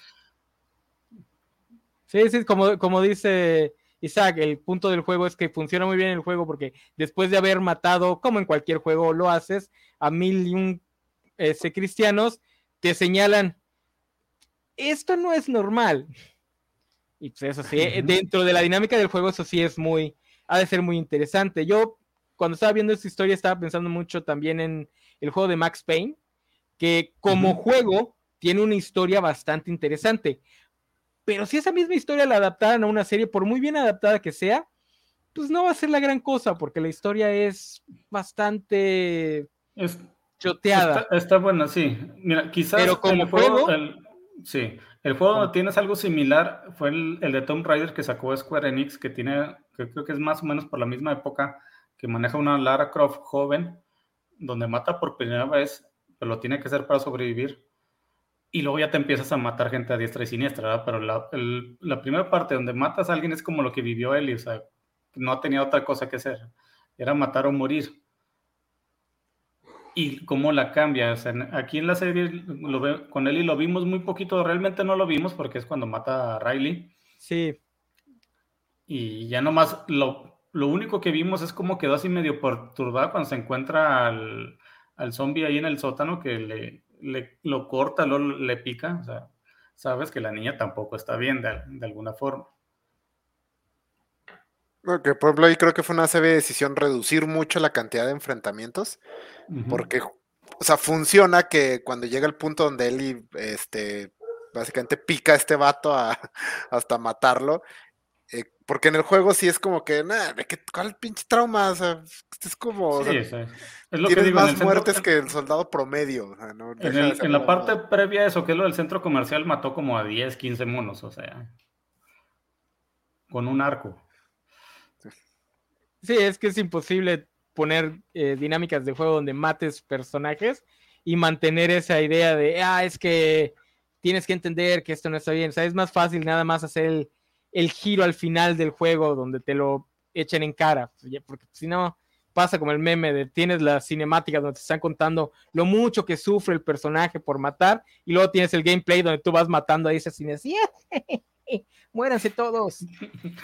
Sí, sí, como, como dice Isaac, el punto del juego es que funciona muy bien el juego porque después de haber matado, como en cualquier juego lo haces, a mil y un este, cristianos, te señalan, esto no es normal. Y pues eso sí, dentro de la dinámica del juego, eso sí es muy, ha de ser muy interesante. Yo, cuando estaba viendo esta historia, estaba pensando mucho también en el juego de Max Payne, que como juego tiene una historia bastante interesante. Pero si esa misma historia la adaptaran a una serie, por muy bien adaptada que sea, pues no va a ser la gran cosa, porque la historia es bastante es, choteada. Está, buena, sí. Mira, quizás Pero como el juego, sí, el juego donde tienes algo similar fue el, de Tomb Raider que sacó Square Enix, que tiene, que creo que es más o menos por la misma época, que maneja una Lara Croft joven, donde mata por primera vez, pero lo tiene que hacer para sobrevivir y luego ya te empiezas a matar gente a diestra y siniestra, ¿verdad? Pero la, la, primera parte donde matas a alguien es como lo que vivió él, o sea, no tenía otra cosa que hacer, era matar o morir. Y cómo la cambia, o sea, aquí en la serie lo ve, con y lo vimos muy poquito, realmente no lo vimos porque es cuando mata a Riley. Sí. Y ya nomás lo, lo único que vimos es como quedó así medio perturbado cuando se encuentra al, al zombie ahí en el sótano que le, le, lo corta, lo, le pica, o sea, sabes que la niña tampoco está bien de, alguna forma. Ok, por ejemplo, ahí creo que fue una serie de decisión reducir mucho la cantidad de enfrentamientos, porque, o sea, funciona que cuando llega el punto donde Eli, este, básicamente pica a este vato [laughs] hasta matarlo, eh, porque en el juego sí es como que, nada, ¿cuál pinche trauma? O sea, es como. Sí, Es lo tienes que digo, más muertes que el soldado promedio. en, la parte previa a eso, que es lo del centro comercial, mató como a 10, 15 monos, o sea. Con un arco. Sí, es que es imposible poner eh, dinámicas de juego donde mates personajes y mantener esa idea de, ah, es que tienes que entender que esto no está bien. O sea, es más fácil nada más hacer el el giro al final del juego donde te lo echen en cara, porque si no pasa como el meme de tienes la cinemática donde te están contando lo mucho que sufre el personaje por matar y luego tienes el gameplay donde tú vas matando a ese cine [laughs] muéranse todos.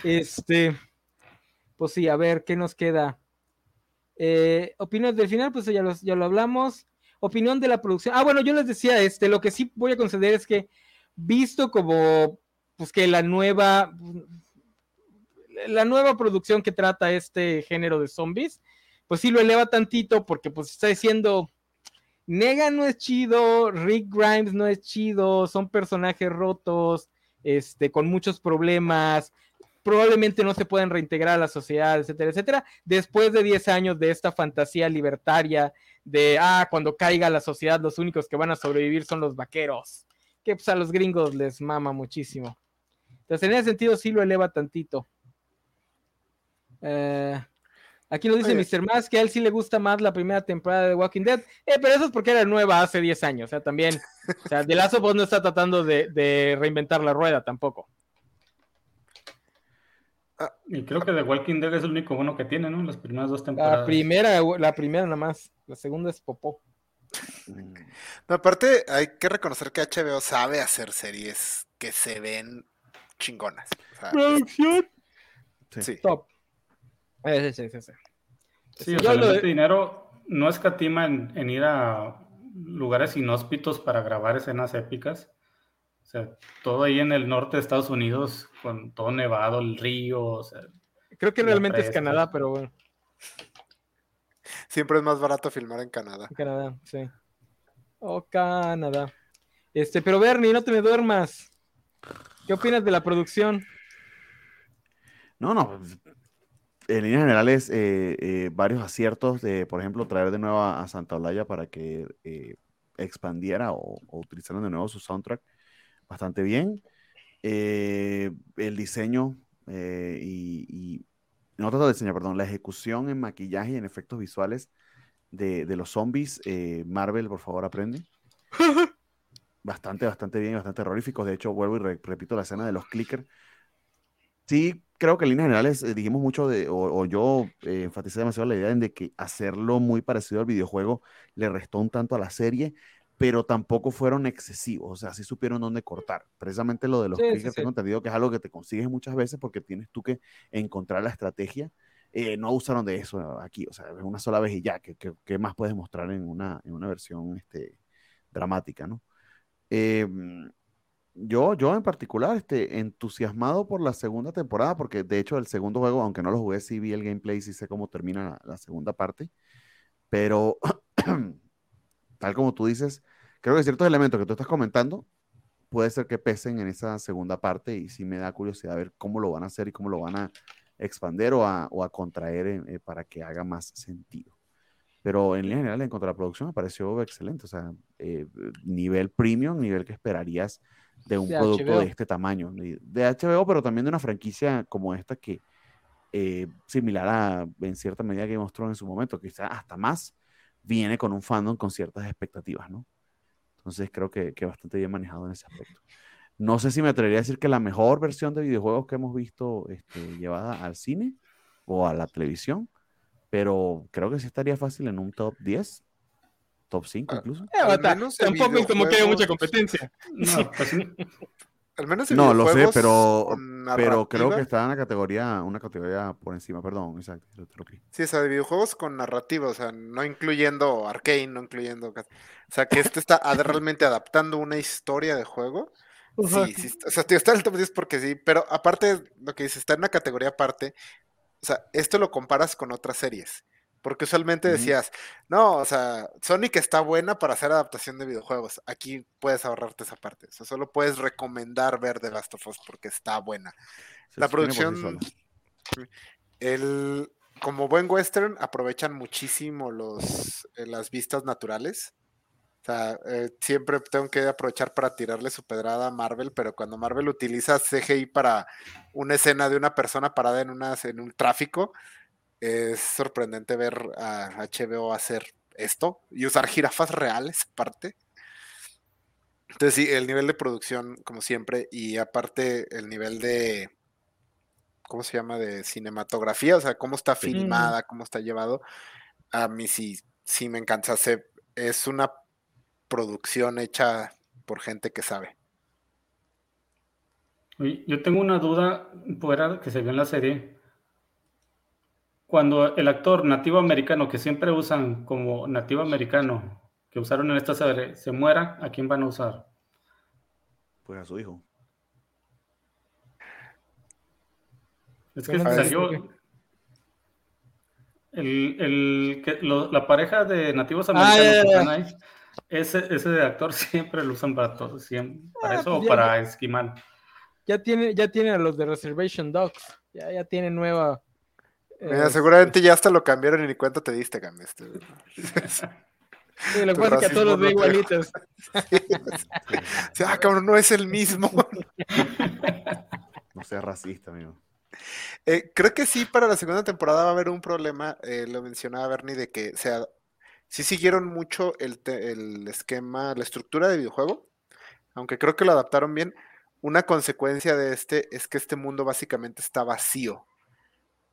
Este, pues sí, a ver, ¿qué nos queda? Eh, opinión del final, pues ya lo, ya lo hablamos. Opinión de la producción. Ah, bueno, yo les decía, este, lo que sí voy a conceder es que, visto como, pues que la nueva, la nueva producción que trata este género de zombies, pues sí lo eleva tantito porque pues está diciendo, Negan no es chido, Rick Grimes no es chido, son personajes rotos, este, con muchos problemas, probablemente no se puedan reintegrar a la sociedad, etcétera, etcétera, después de 10 años de esta fantasía libertaria de, ah, cuando caiga la sociedad, los únicos que van a sobrevivir son los vaqueros, que pues a los gringos les mama muchísimo. Entonces, en ese sentido sí lo eleva tantito. Eh, aquí lo dice Mr. Más que a él sí le gusta más la primera temporada de Walking Dead, eh, pero eso es porque era nueva hace 10 años, o sea, también, o sea, The Last no está tratando de, reinventar la rueda tampoco. Ah, y creo que The Walking Dead es el único bueno que tiene, ¿no? Las primeras dos temporadas. La primera, la primera nada más, la segunda es Popó. No, aparte, hay que reconocer que HBO sabe hacer series que se ven chingonas. Producción. Sí. Top. Sí, sí, sí. Sí, o sea, el dinero no escatima en, en ir a lugares inhóspitos para grabar escenas épicas. O sea, todo ahí en el norte de Estados Unidos, con todo nevado, el río. O sea, Creo que realmente es Canadá, pero bueno. Siempre es más barato filmar en Canadá. En Canadá, sí. Oh, Canadá. Este, pero Bernie, no te me duermas. ¿Qué opinas de la producción? No, no, en líneas generales, eh, eh, varios aciertos de, por ejemplo, traer de nuevo a, Santa Olaya para que eh, expandiera o, o, utilizaran de nuevo su soundtrack bastante bien. el diseño y, no tanto el diseño, perdón, la ejecución en maquillaje y en efectos visuales de, de los zombies, Marvel, por favor, aprende. [laughs] bastante, bastante bien, bastante terroríficos. De hecho, vuelvo y repito la escena de los clickers. Sí, creo que en líneas generales eh, dijimos mucho de, o, yo eh, enfaticé demasiado la idea de que hacerlo muy parecido al videojuego le restó un tanto a la serie, pero tampoco fueron excesivos, o sea, sí supieron dónde cortar. Precisamente lo de los clickers, tengo entendido que es algo que te consigues muchas veces porque tienes tú que encontrar la estrategia. Eh, no usaron de eso aquí, o sea, una sola vez y ya, ¿qué, más puedes mostrar en una, en una versión este, dramática, ¿no? Eh, yo, yo en particular, este, entusiasmado por la segunda temporada, porque de hecho el segundo juego, aunque no lo jugué, sí vi el gameplay, sí sé cómo termina la, segunda parte, pero [clears throat] tal como tú dices, creo que ciertos elementos que tú estás comentando puede ser que pesen en esa segunda parte y sí me da curiosidad ver cómo lo van a hacer y cómo lo van a expander o a, contraer eh, para que haga más sentido. Pero en línea general, en cuanto a la producción, me pareció excelente. O sea, eh, nivel premium, nivel que esperarías de un producto de este tamaño, de HBO, pero también de una franquicia como esta que eh, similar a en cierta medida Game of Thrones en su momento, quizás hasta más, viene con un fandom con ciertas expectativas, ¿no? Entonces creo que, que bastante bien manejado en ese aspecto. No sé si me atrevería a decir que la mejor versión de videojuegos que hemos visto este, llevada al cine o a la televisión, pero creo que sí estaría fácil en un top 10 top 5 ah, incluso. Eh, tampoco como que hay mucha competencia. [laughs] No, pues, al menos no lo sé, pero, pero creo que está en la categoría, una categoría por encima, perdón, exacto. Sí, o sea, de videojuegos con narrativa, o sea, no incluyendo Arcane, no incluyendo. O sea, que este está [laughs] realmente adaptando una historia de juego. Sí, sí, o sea, tío, está en el top 10 porque sí, pero aparte, lo que dice, está en una categoría aparte. O sea, esto lo comparas con otras series. Porque usualmente decías, no, o sea, Sonic está buena para hacer adaptación de videojuegos. Aquí puedes ahorrarte esa parte. O sea, solo puedes recomendar ver The Last of Us porque está buena. la producción. El, como buen western, aprovechan muchísimo los, eh, las vistas naturales. O sea, eh, siempre tengo que aprovechar para tirarle su pedrada a Marvel, pero cuando Marvel utiliza CGI para una escena de una persona parada en, una, en un tráfico, es sorprendente ver a HBO hacer esto y usar jirafas reales aparte. Entonces sí, el nivel de producción, como siempre, y aparte el nivel de, ¿cómo se llama? De cinematografía, o sea, cómo está filmada, cómo está llevado, a mí sí, sí me encanta. es una producción hecha por gente que sabe. Yo tengo una duda fuera que se vio en la serie cuando el actor nativo americano que siempre usan como nativo americano, que usaron en esta serie, se muera, ¿a quién van a usar? Pues a su hijo. Es que salió. El, la pareja de nativos ah, americanos que están ese, ese actor [laughs] siempre lo usan para todo, siempre, para ah, eso o pues para esquimal. Ya tiene, ya tiene a los de Reservation Dogs, ya, ya tiene nueva. Eh, seguramente ya hasta lo cambiaron y ni cuenta te diste, cambiaste. [laughs] Sí, lo que pasa es que a todos los ve igualitos. [laughs] ah, cabrón, no es el mismo. No seas racista, amigo. Eh, creo que sí, para la segunda temporada va a haber un problema, eh, lo mencionaba Bernie, de que sea, sí siguieron mucho el, el, esquema, la estructura de videojuego, aunque creo que lo adaptaron bien. Una consecuencia de este es que este mundo básicamente está vacío.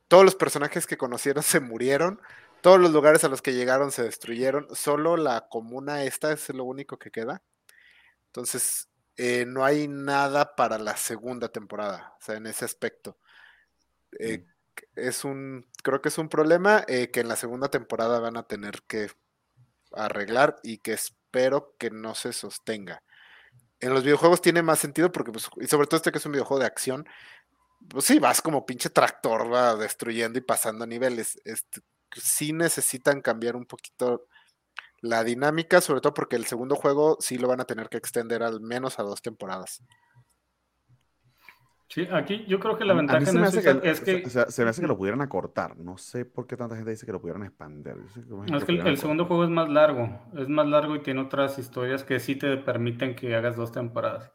Todos los personajes que conocieron [laughs] se murieron, todos los lugares a los que llegaron se destruyeron, solo la comuna esta es lo único que queda. Entonces, eh, no hay nada para la segunda temporada, o sea, en ese aspecto. Eh, es un, creo que es un problema eh, que en la segunda temporada van a tener que arreglar y que espero que no se sostenga. En los videojuegos tiene más sentido porque, pues, y sobre todo este que es un videojuego de acción, pues sí, vas como pinche tractor, va destruyendo y pasando niveles. Este, sí necesitan cambiar un poquito la dinámica, sobre todo porque el segundo juego sí lo van a tener que extender al menos a dos temporadas. Sí, aquí yo creo que la ventaja es que... se me hace que lo pudieran acortar. No sé por qué tanta gente dice que lo pudieran expandir. es que el, segundo juego es más largo. Es más largo y tiene otras historias que sí te permiten que hagas dos temporadas.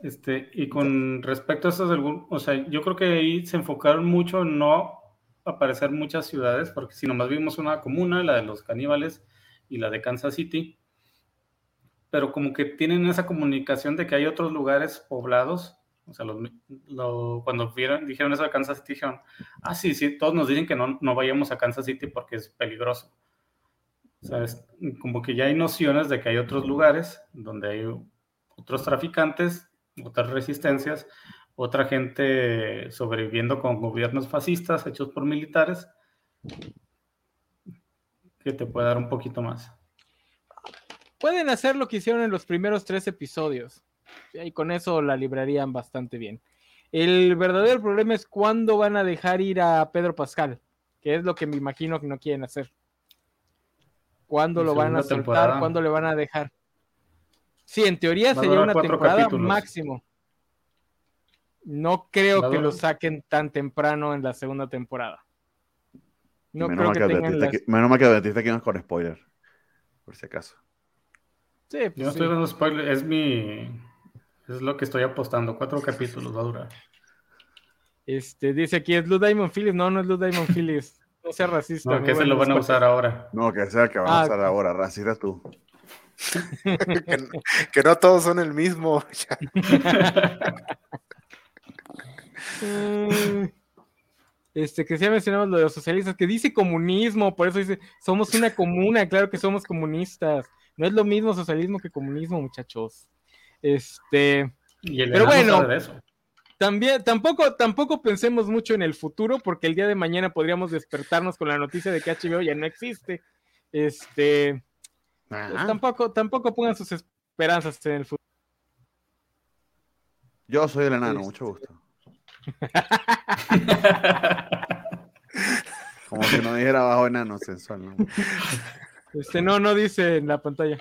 Este, y con respecto a estos, o sea, yo creo que ahí se enfocaron mucho en no aparecer muchas ciudades, porque si nomás vimos una comuna, la de los caníbales y la de Kansas City, pero como que tienen esa comunicación de que hay otros lugares poblados o sea, cuando vieron, dijeron eso de Kansas City, dijeron, ah, sí, sí, todos nos dicen que no, no vayamos a Kansas City porque es peligroso. O sea, como que ya hay nociones de que hay otros lugares donde hay otros traficantes, otras resistencias, otra gente sobreviviendo con gobiernos fascistas hechos por militares, que te puede dar un poquito más. Pueden hacer lo que hicieron en los primeros tres episodios y con eso la librarían bastante bien. El verdadero problema es cuándo van a dejar ir a Pedro Pascal, que es lo que me imagino que no quieren hacer. ¿Cuándo lo van a soltar? ¿Cuándo le van a dejar? Sí, en teoría sería una temporada máximo. No creo que lo saquen tan temprano en la segunda temporada. No menos creo que, tengan Menos mal que advertiste que con spoiler, por si acaso. Sí, pues Yo no estoy dando spoiler, es mi es lo que estoy apostando. Cuatro capítulos va a durar. Este, dice aquí, ¿es Blue Diamond Phillips? No, no es Blue Diamond [laughs] Phillips. No sea racista. No, que se lo van a usar ahora. No, que sea que van a ah, usar ahora. Racista tú. [laughs] que, no, todos son el mismo. [laughs] este, que ya mencionamos lo de los socialistas, que dice comunismo, por eso dice, somos una comuna, claro que somos comunistas. No es lo mismo socialismo que comunismo, muchachos. Este, pero bueno, también tampoco, tampoco pensemos mucho en el futuro, porque el día de mañana podríamos despertarnos con la noticia de que HBO ya no existe. Este, pues tampoco, tampoco pongan sus esperanzas en el futuro. Yo soy el enano, este. mucho gusto. [laughs] Como si no dijera bajo enano sensual, ¿no? Este no, no dice en la pantalla.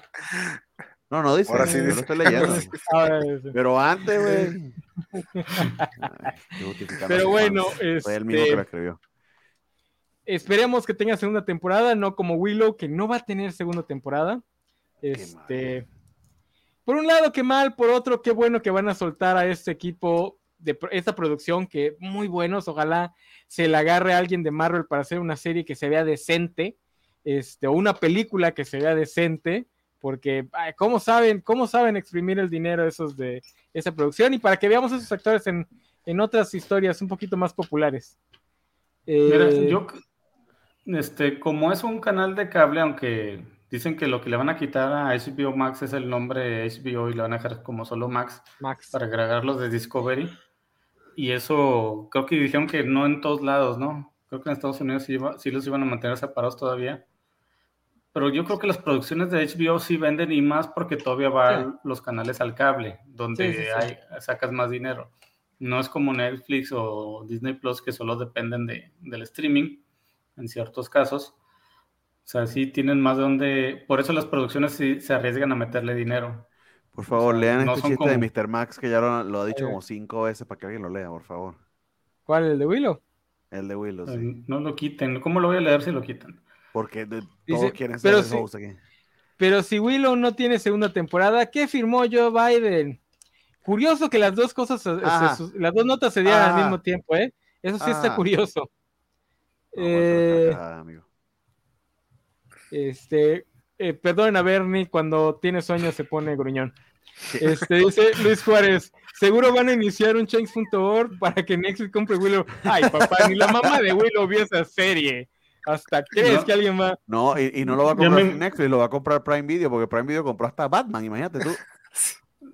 No, no dice. Ahora sí dice. Lo estoy leyendo. Pero antes, güey. Pero bueno, Fue el mismo que lo este, escribió. Esperemos que tenga segunda temporada, no como Willow, que no va a tener segunda temporada. Este. Por un lado, qué mal, por otro, qué bueno que van a soltar a este equipo de esta producción, que muy buenos, ojalá se le agarre a alguien de Marvel para hacer una serie que se vea decente, este, o una película que se vea decente, porque ¿cómo saben, cómo saben exprimir el dinero esos de esa producción? Y para que veamos a esos actores en, otras historias un poquito más populares. Mira, eh, yo, este, como es un canal de cable, aunque dicen que lo que le van a quitar a HBO Max es el nombre HBO y lo van a dejar como solo Max, Max. para agregarlos de Discovery. Y eso creo que dijeron que no en todos lados, ¿no? Creo que en Estados Unidos sí, los iban a mantener separados todavía. Pero yo creo que las producciones de HBO sí venden y más porque todavía van los canales al cable, donde hay, sacas más dinero. No es como Netflix o Disney Plus que solo dependen de, del streaming en ciertos casos. O sea, sí tienen más de donde. Por eso las producciones sí se arriesgan a meterle dinero. Por favor, lean este chiste de Mr. Max que ya lo, ha dicho como cinco veces para que alguien lo lea, por favor. ¿Cuál? ¿El de Willow? El de Willow, sí. No lo quiten. ¿Cómo lo voy a leer si lo quitan? Porque todos quieren ser pero si, aquí. Pero si Willow no tiene segunda temporada, ¿qué firmó Joe Biden? Curioso que las dos cosas, las dos notas se dieran al mismo tiempo, ¿eh? Eso sí está curioso. eh, amigo. Este, eh, perdonen a Bernie, cuando tiene sueños se pone gruñón. Este, dice Luis Juárez, seguro van a iniciar un change.org para que Netflix compre Willow. Ay, papá, ni la mamá de Willow vio esa serie. ¿Hasta crees que alguien va? No, y, no lo va a comprar Netflix, lo va a comprar Prime Video, porque Prime Video compró hasta Batman, imagínate tú.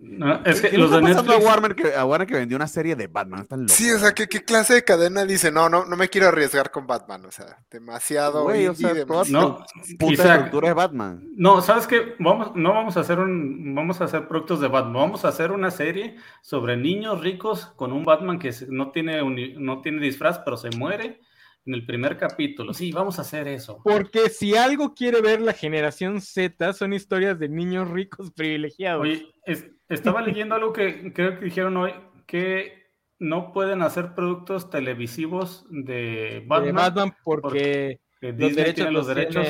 No, es que los de Netflix... a Warner que, a Warner que vendió una serie de Batman? Están locos. Sí, o sea, ¿qué, ¿qué, clase de cadena dice? No, no, no me quiero arriesgar con Batman. O sea, demasiado. Güey, o sea, no, puta estructura de Batman. No, ¿sabes qué? Vamos, no vamos a hacer un, vamos a hacer productos de Batman. Vamos a hacer una serie sobre niños ricos con un Batman que no tiene, no tiene disfraz, pero se muere en el primer capítulo. Sí, vamos a hacer eso. Porque si algo quiere ver la generación Z, son historias de niños ricos [laughs] privilegiados. Oye, estaba leyendo algo que creo que dijeron hoy, que no pueden hacer productos televisivos de Batman. De Batman porque, los derechos, los derechos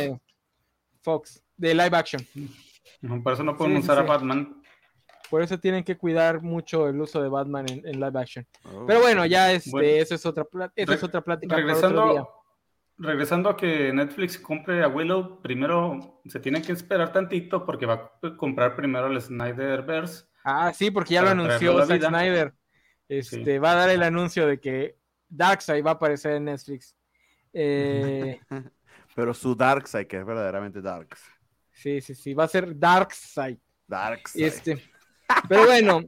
Fox, de live action. por eso no pueden usar a Batman por eso tienen que cuidar mucho el uso de Batman en, live action. Oh, Pero bueno, ya este, eso es otra, es otra plática. Regresando, regresando a que Netflix compre a Willow, primero se tiene que esperar tantito porque va a comprar primero el Snyderverse. Ah, sí, porque ya lo anunció Zack Snyder. Este, Va a dar el anuncio de que Darkseid va a aparecer en Netflix. Eh, [laughs] Pero su Darkseid, que es verdaderamente Darks. Sí, sí, sí, va a ser Darkseid. Darkseid. Este, pero bueno,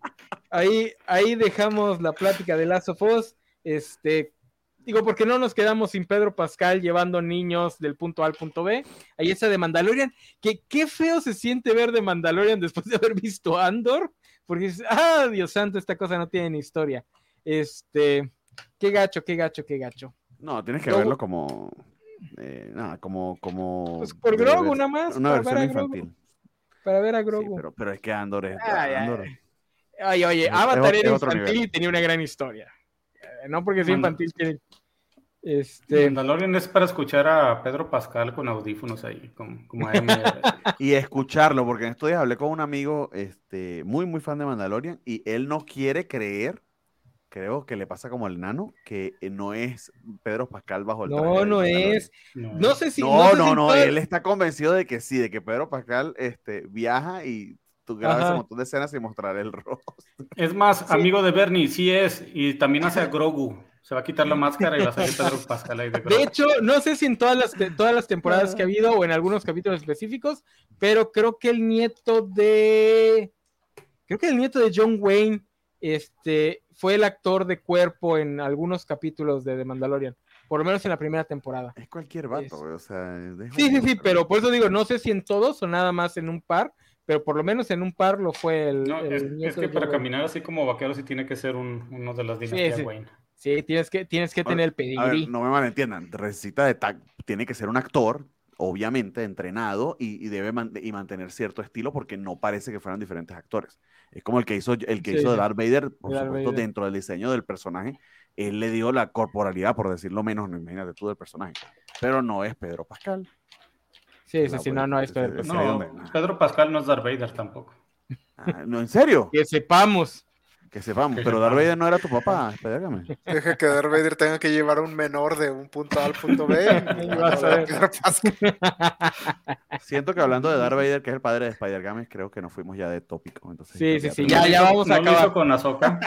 ahí, ahí dejamos la plática de Lazo of Este, digo, porque no nos quedamos sin Pedro Pascal llevando niños del punto A al punto B. Ahí está de Mandalorian, que qué feo se siente ver de Mandalorian después de haber visto Andor, porque dices, ah, Dios santo, esta cosa no tiene ni historia. Este, qué gacho, qué gacho, qué gacho. No, tienes que verlo como, eh, nada, como, como. Pues por Grogu nada más. Una versión infantil para ver a Grogu. pero, pero, es que Andor es. Ay, oye, Avatar era infantil y tenía una gran historia. Eh, no porque sea infantil tiene. Este... Mandalorian es para escuchar a Pedro Pascal con audífonos ahí, como, como [laughs] y escucharlo, porque en estos días hablé con un amigo este, muy, muy fan de Mandalorian y él no quiere creer creo que le pasa como al nano, que eh, no es Pedro Pascal bajo el No, no es. No. sé si. No, no, no, él está convencido de que sí, de que Pedro Pascal este, viaja y tú grabas un montón de escenas y mostrar el [laughs] rostro. Es más, amigo de Bernie, sí es, y también hace a [laughs] Grogu. Se va a quitar la máscara y va a salir Pedro Pascal ahí de De hecho, no sé si en todas las, todas las temporadas que ha habido o en algunos capítulos específicos, pero creo que el nieto de. Creo que el nieto de John Wayne este, fue el actor de cuerpo en algunos capítulos de The Mandalorian, por lo menos en la primera temporada. Es cualquier vato, o sea. Sí, sí, sí, pero por eso digo, no sé si en todos o nada más en un par, pero por lo menos en un par lo fue el. No, es, que para caminar así como vaquero sí tiene que ser uno de las dinastías sí, Wayne. Sí, tienes que, tienes que tener el pedigrí. no me malentiendan, necesita de tiene que ser un actor obviamente entrenado y, debe y mantener cierto estilo porque no parece que fueran diferentes actores. Es como el que hizo, el que hizo de Darth Vader, por supuesto, dentro del diseño del personaje, él le dio la corporalidad, por decirlo menos, no imagínate tú del personaje. Pero no es Pedro Pascal. Sí, sí, sí, no, no es Pedro Pascal. No, Pedro Pascal no es Darth Vader tampoco. Ah, no, ¿en serio? Que sepamos. Que sepamos, pero [laughs] Darth Vader no era tu papá, espérame. Deja que Darth Vader tenga que llevar a un menor de un punto A al punto B. [laughs] [laughs] Siento que hablando de Darth Vader, que es el padre de Spider-Games, creo que nos fuimos ya de tópico. Entonces, sí, sí, sí, ya, ya vamos a acabar. con Ahsoka.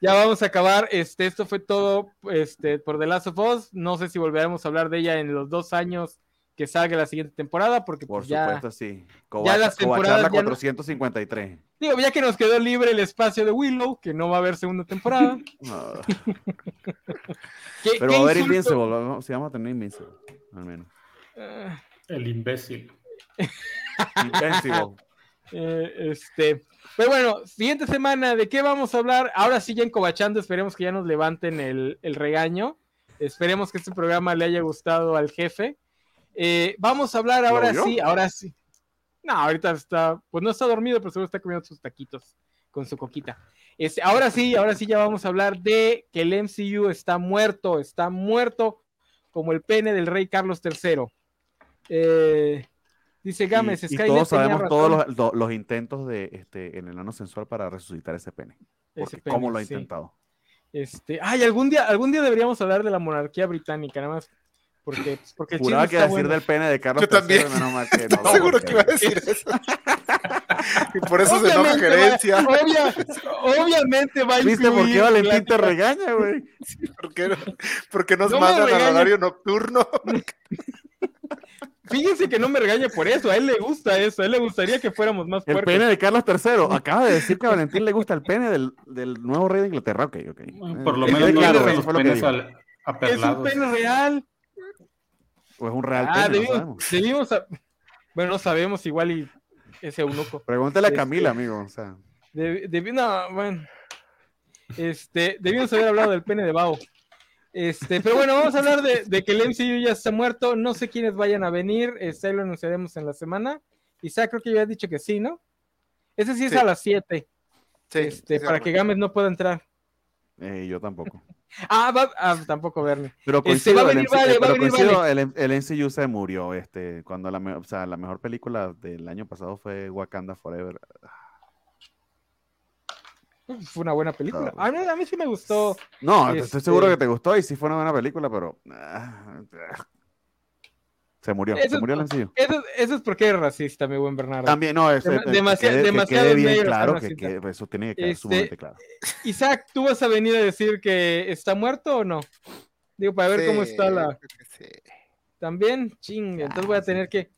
Ya vamos a acabar. Este, esto fue todo este, por The Last of Us. No sé si volveremos a hablar de ella en los dos años que salga la siguiente temporada, porque Por pues, supuesto, sí. ya las temporadas... 453. Digo, ya que nos quedó libre el espacio de Willow, que no va a haber segunda temporada. [laughs] Pero va a haber Invincible, si vamos a tener Invincible, al menos. Ah. el imbécil. [laughs] Invincible. Eh, este, pero bueno, siguiente semana, ¿de qué vamos a hablar? Ahora sí, ya encobachando, esperemos que ya nos levanten el, regaño. Esperemos que este programa le haya gustado al jefe. Eh, vamos a hablar ahora sí, ahora sí. No, ahorita está, pues no está dormido, pero seguro está comiendo sus taquitos con su coquita. Este, ahora sí, ahora sí ya vamos a hablar de que el MCU está muerto, está muerto como el pene del rey Carlos III. Eh, dice Gámez, y, todos sabemos todos los, intentos de este en el ano sensual para resucitar ese pene. ¿Cómo lo ha intentado? Este, ay, algún día, algún día deberíamos hablar de la monarquía británica, nada más porque, porque Juraba que decir del pene de Carlos Yo también. [laughs] Seguro que iba a decir eso. [laughs] y por eso se enoja gerencia. obviamente va a ¿Viste por qué Valentín te regaña, güey? [laughs] porque, porque nos mandan al horario nocturno. Fíjense que no me regaña por eso, a él le gusta eso, a él le gustaría que fuéramos más fuertes. El pene de Carlos III, acaba de decir que a Valentín le gusta el pene del, del nuevo rey de Inglaterra, ok, ok. Por lo menos claro, eso fue lo que dijo. Es un pene real. ¿O es un real ah, debimos, Bueno, no sabemos, igual y ese eunuco. Pregúntale a este, Camila, amigo. O sea. no, bueno. Este, debimos haber hablado del pene de Bao. Este, pero bueno, vamos a hablar de, que el MCU ya está muerto. No sé quiénes vayan a venir. Este, lo anunciaremos en la semana. Isaac creo que ya ha dicho que sí, ¿no? Ese sí es a las 7. Sí, este, para que Gámez no pueda entrar. Eh, yo tampoco. Ah, ah, tampoco verme. Pero este, coincido, el, vale, el, MCU se murió. Este, cuando la, o sea, la mejor película del año pasado fue Wakanda Forever. Fue una buena película. A mí, a mí sí me gustó. No, estoy seguro este que te gustó y sí fue una buena película, pero. Ah, se murió, se murió el MCU. Eso, eso, es porque eres racista, mi buen Bernardo. También, no, es, demasiado, demasiado bien claro, que, eso tiene que quedar este, sumamente claro. Isaac, ¿tú vas a venir a decir que está muerto o no? Digo, para ver cómo está la. También, ching, entonces voy a tener que.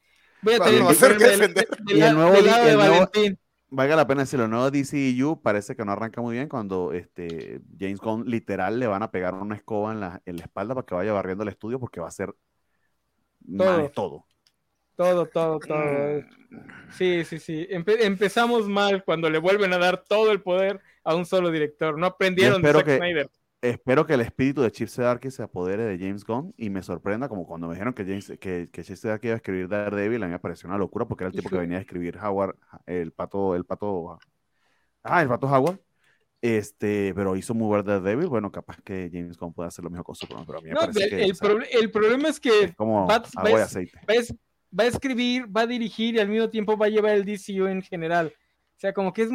Voy a tener que. Del, y el nuevo, lado de Valentín. Valga la pena decirlo, el nuevo DCU parece que no arranca muy bien cuando este, James Gunn literal le van a pegar una escoba en la, en la espalda para que vaya barriendo el estudio porque va a ser todo. todo. Todo, todo, todo. Sí, sí, sí. empezamos mal cuando le vuelven a dar todo el poder a un solo director. No aprendieron de Zack que, Snyder. Espero que el espíritu de Chip Zdarsky se apodere de James Gunn y me sorprenda como cuando me dijeron que, James, que, que Chip Zdarsky iba a escribir Daredevil, a mí me pareció una locura porque era el tipo que venía a escribir Howard, el pato, el pato, ah, el pato Howard. Este, pero hizo muy buen Daredevil. Bueno, capaz que James Gunn pueda hacer lo mismo con Superman, pero a mí me parece el, que, el, el, problema es que como va, agua y aceite. Va, a escribir, va a dirigir y al mismo tiempo va a llevar el DCU en general. O sea, como que es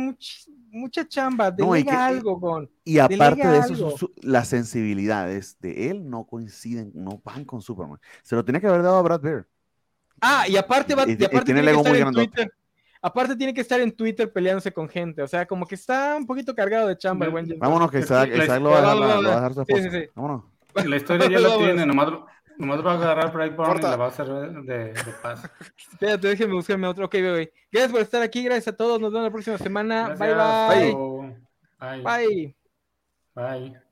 mucha chamba, delega no, algo con. Y aparte de eso, las sensibilidades de él no coinciden, no van con Superman. Se lo tenía que haber dado a Brad Bear. Ah, y aparte va y, y aparte tiene, el ego muy grande. Aparte tiene que estar en Twitter peleándose con gente, o sea, como que está un poquito cargado de chamba. Vámonos, que Isaac, lo va a dejar, su esposa. Sí, sí, sí. Vámonos. La historia ya la tiene, nomás, nomás va a agarrar Brightburn y la va a hacer de, de paz. Espérate, déjenme buscarme otro. Ok, bebé. Gracias por estar aquí, gracias a todos. Nos vemos la próxima semana. bye. Bye. Bye. Bye. bye.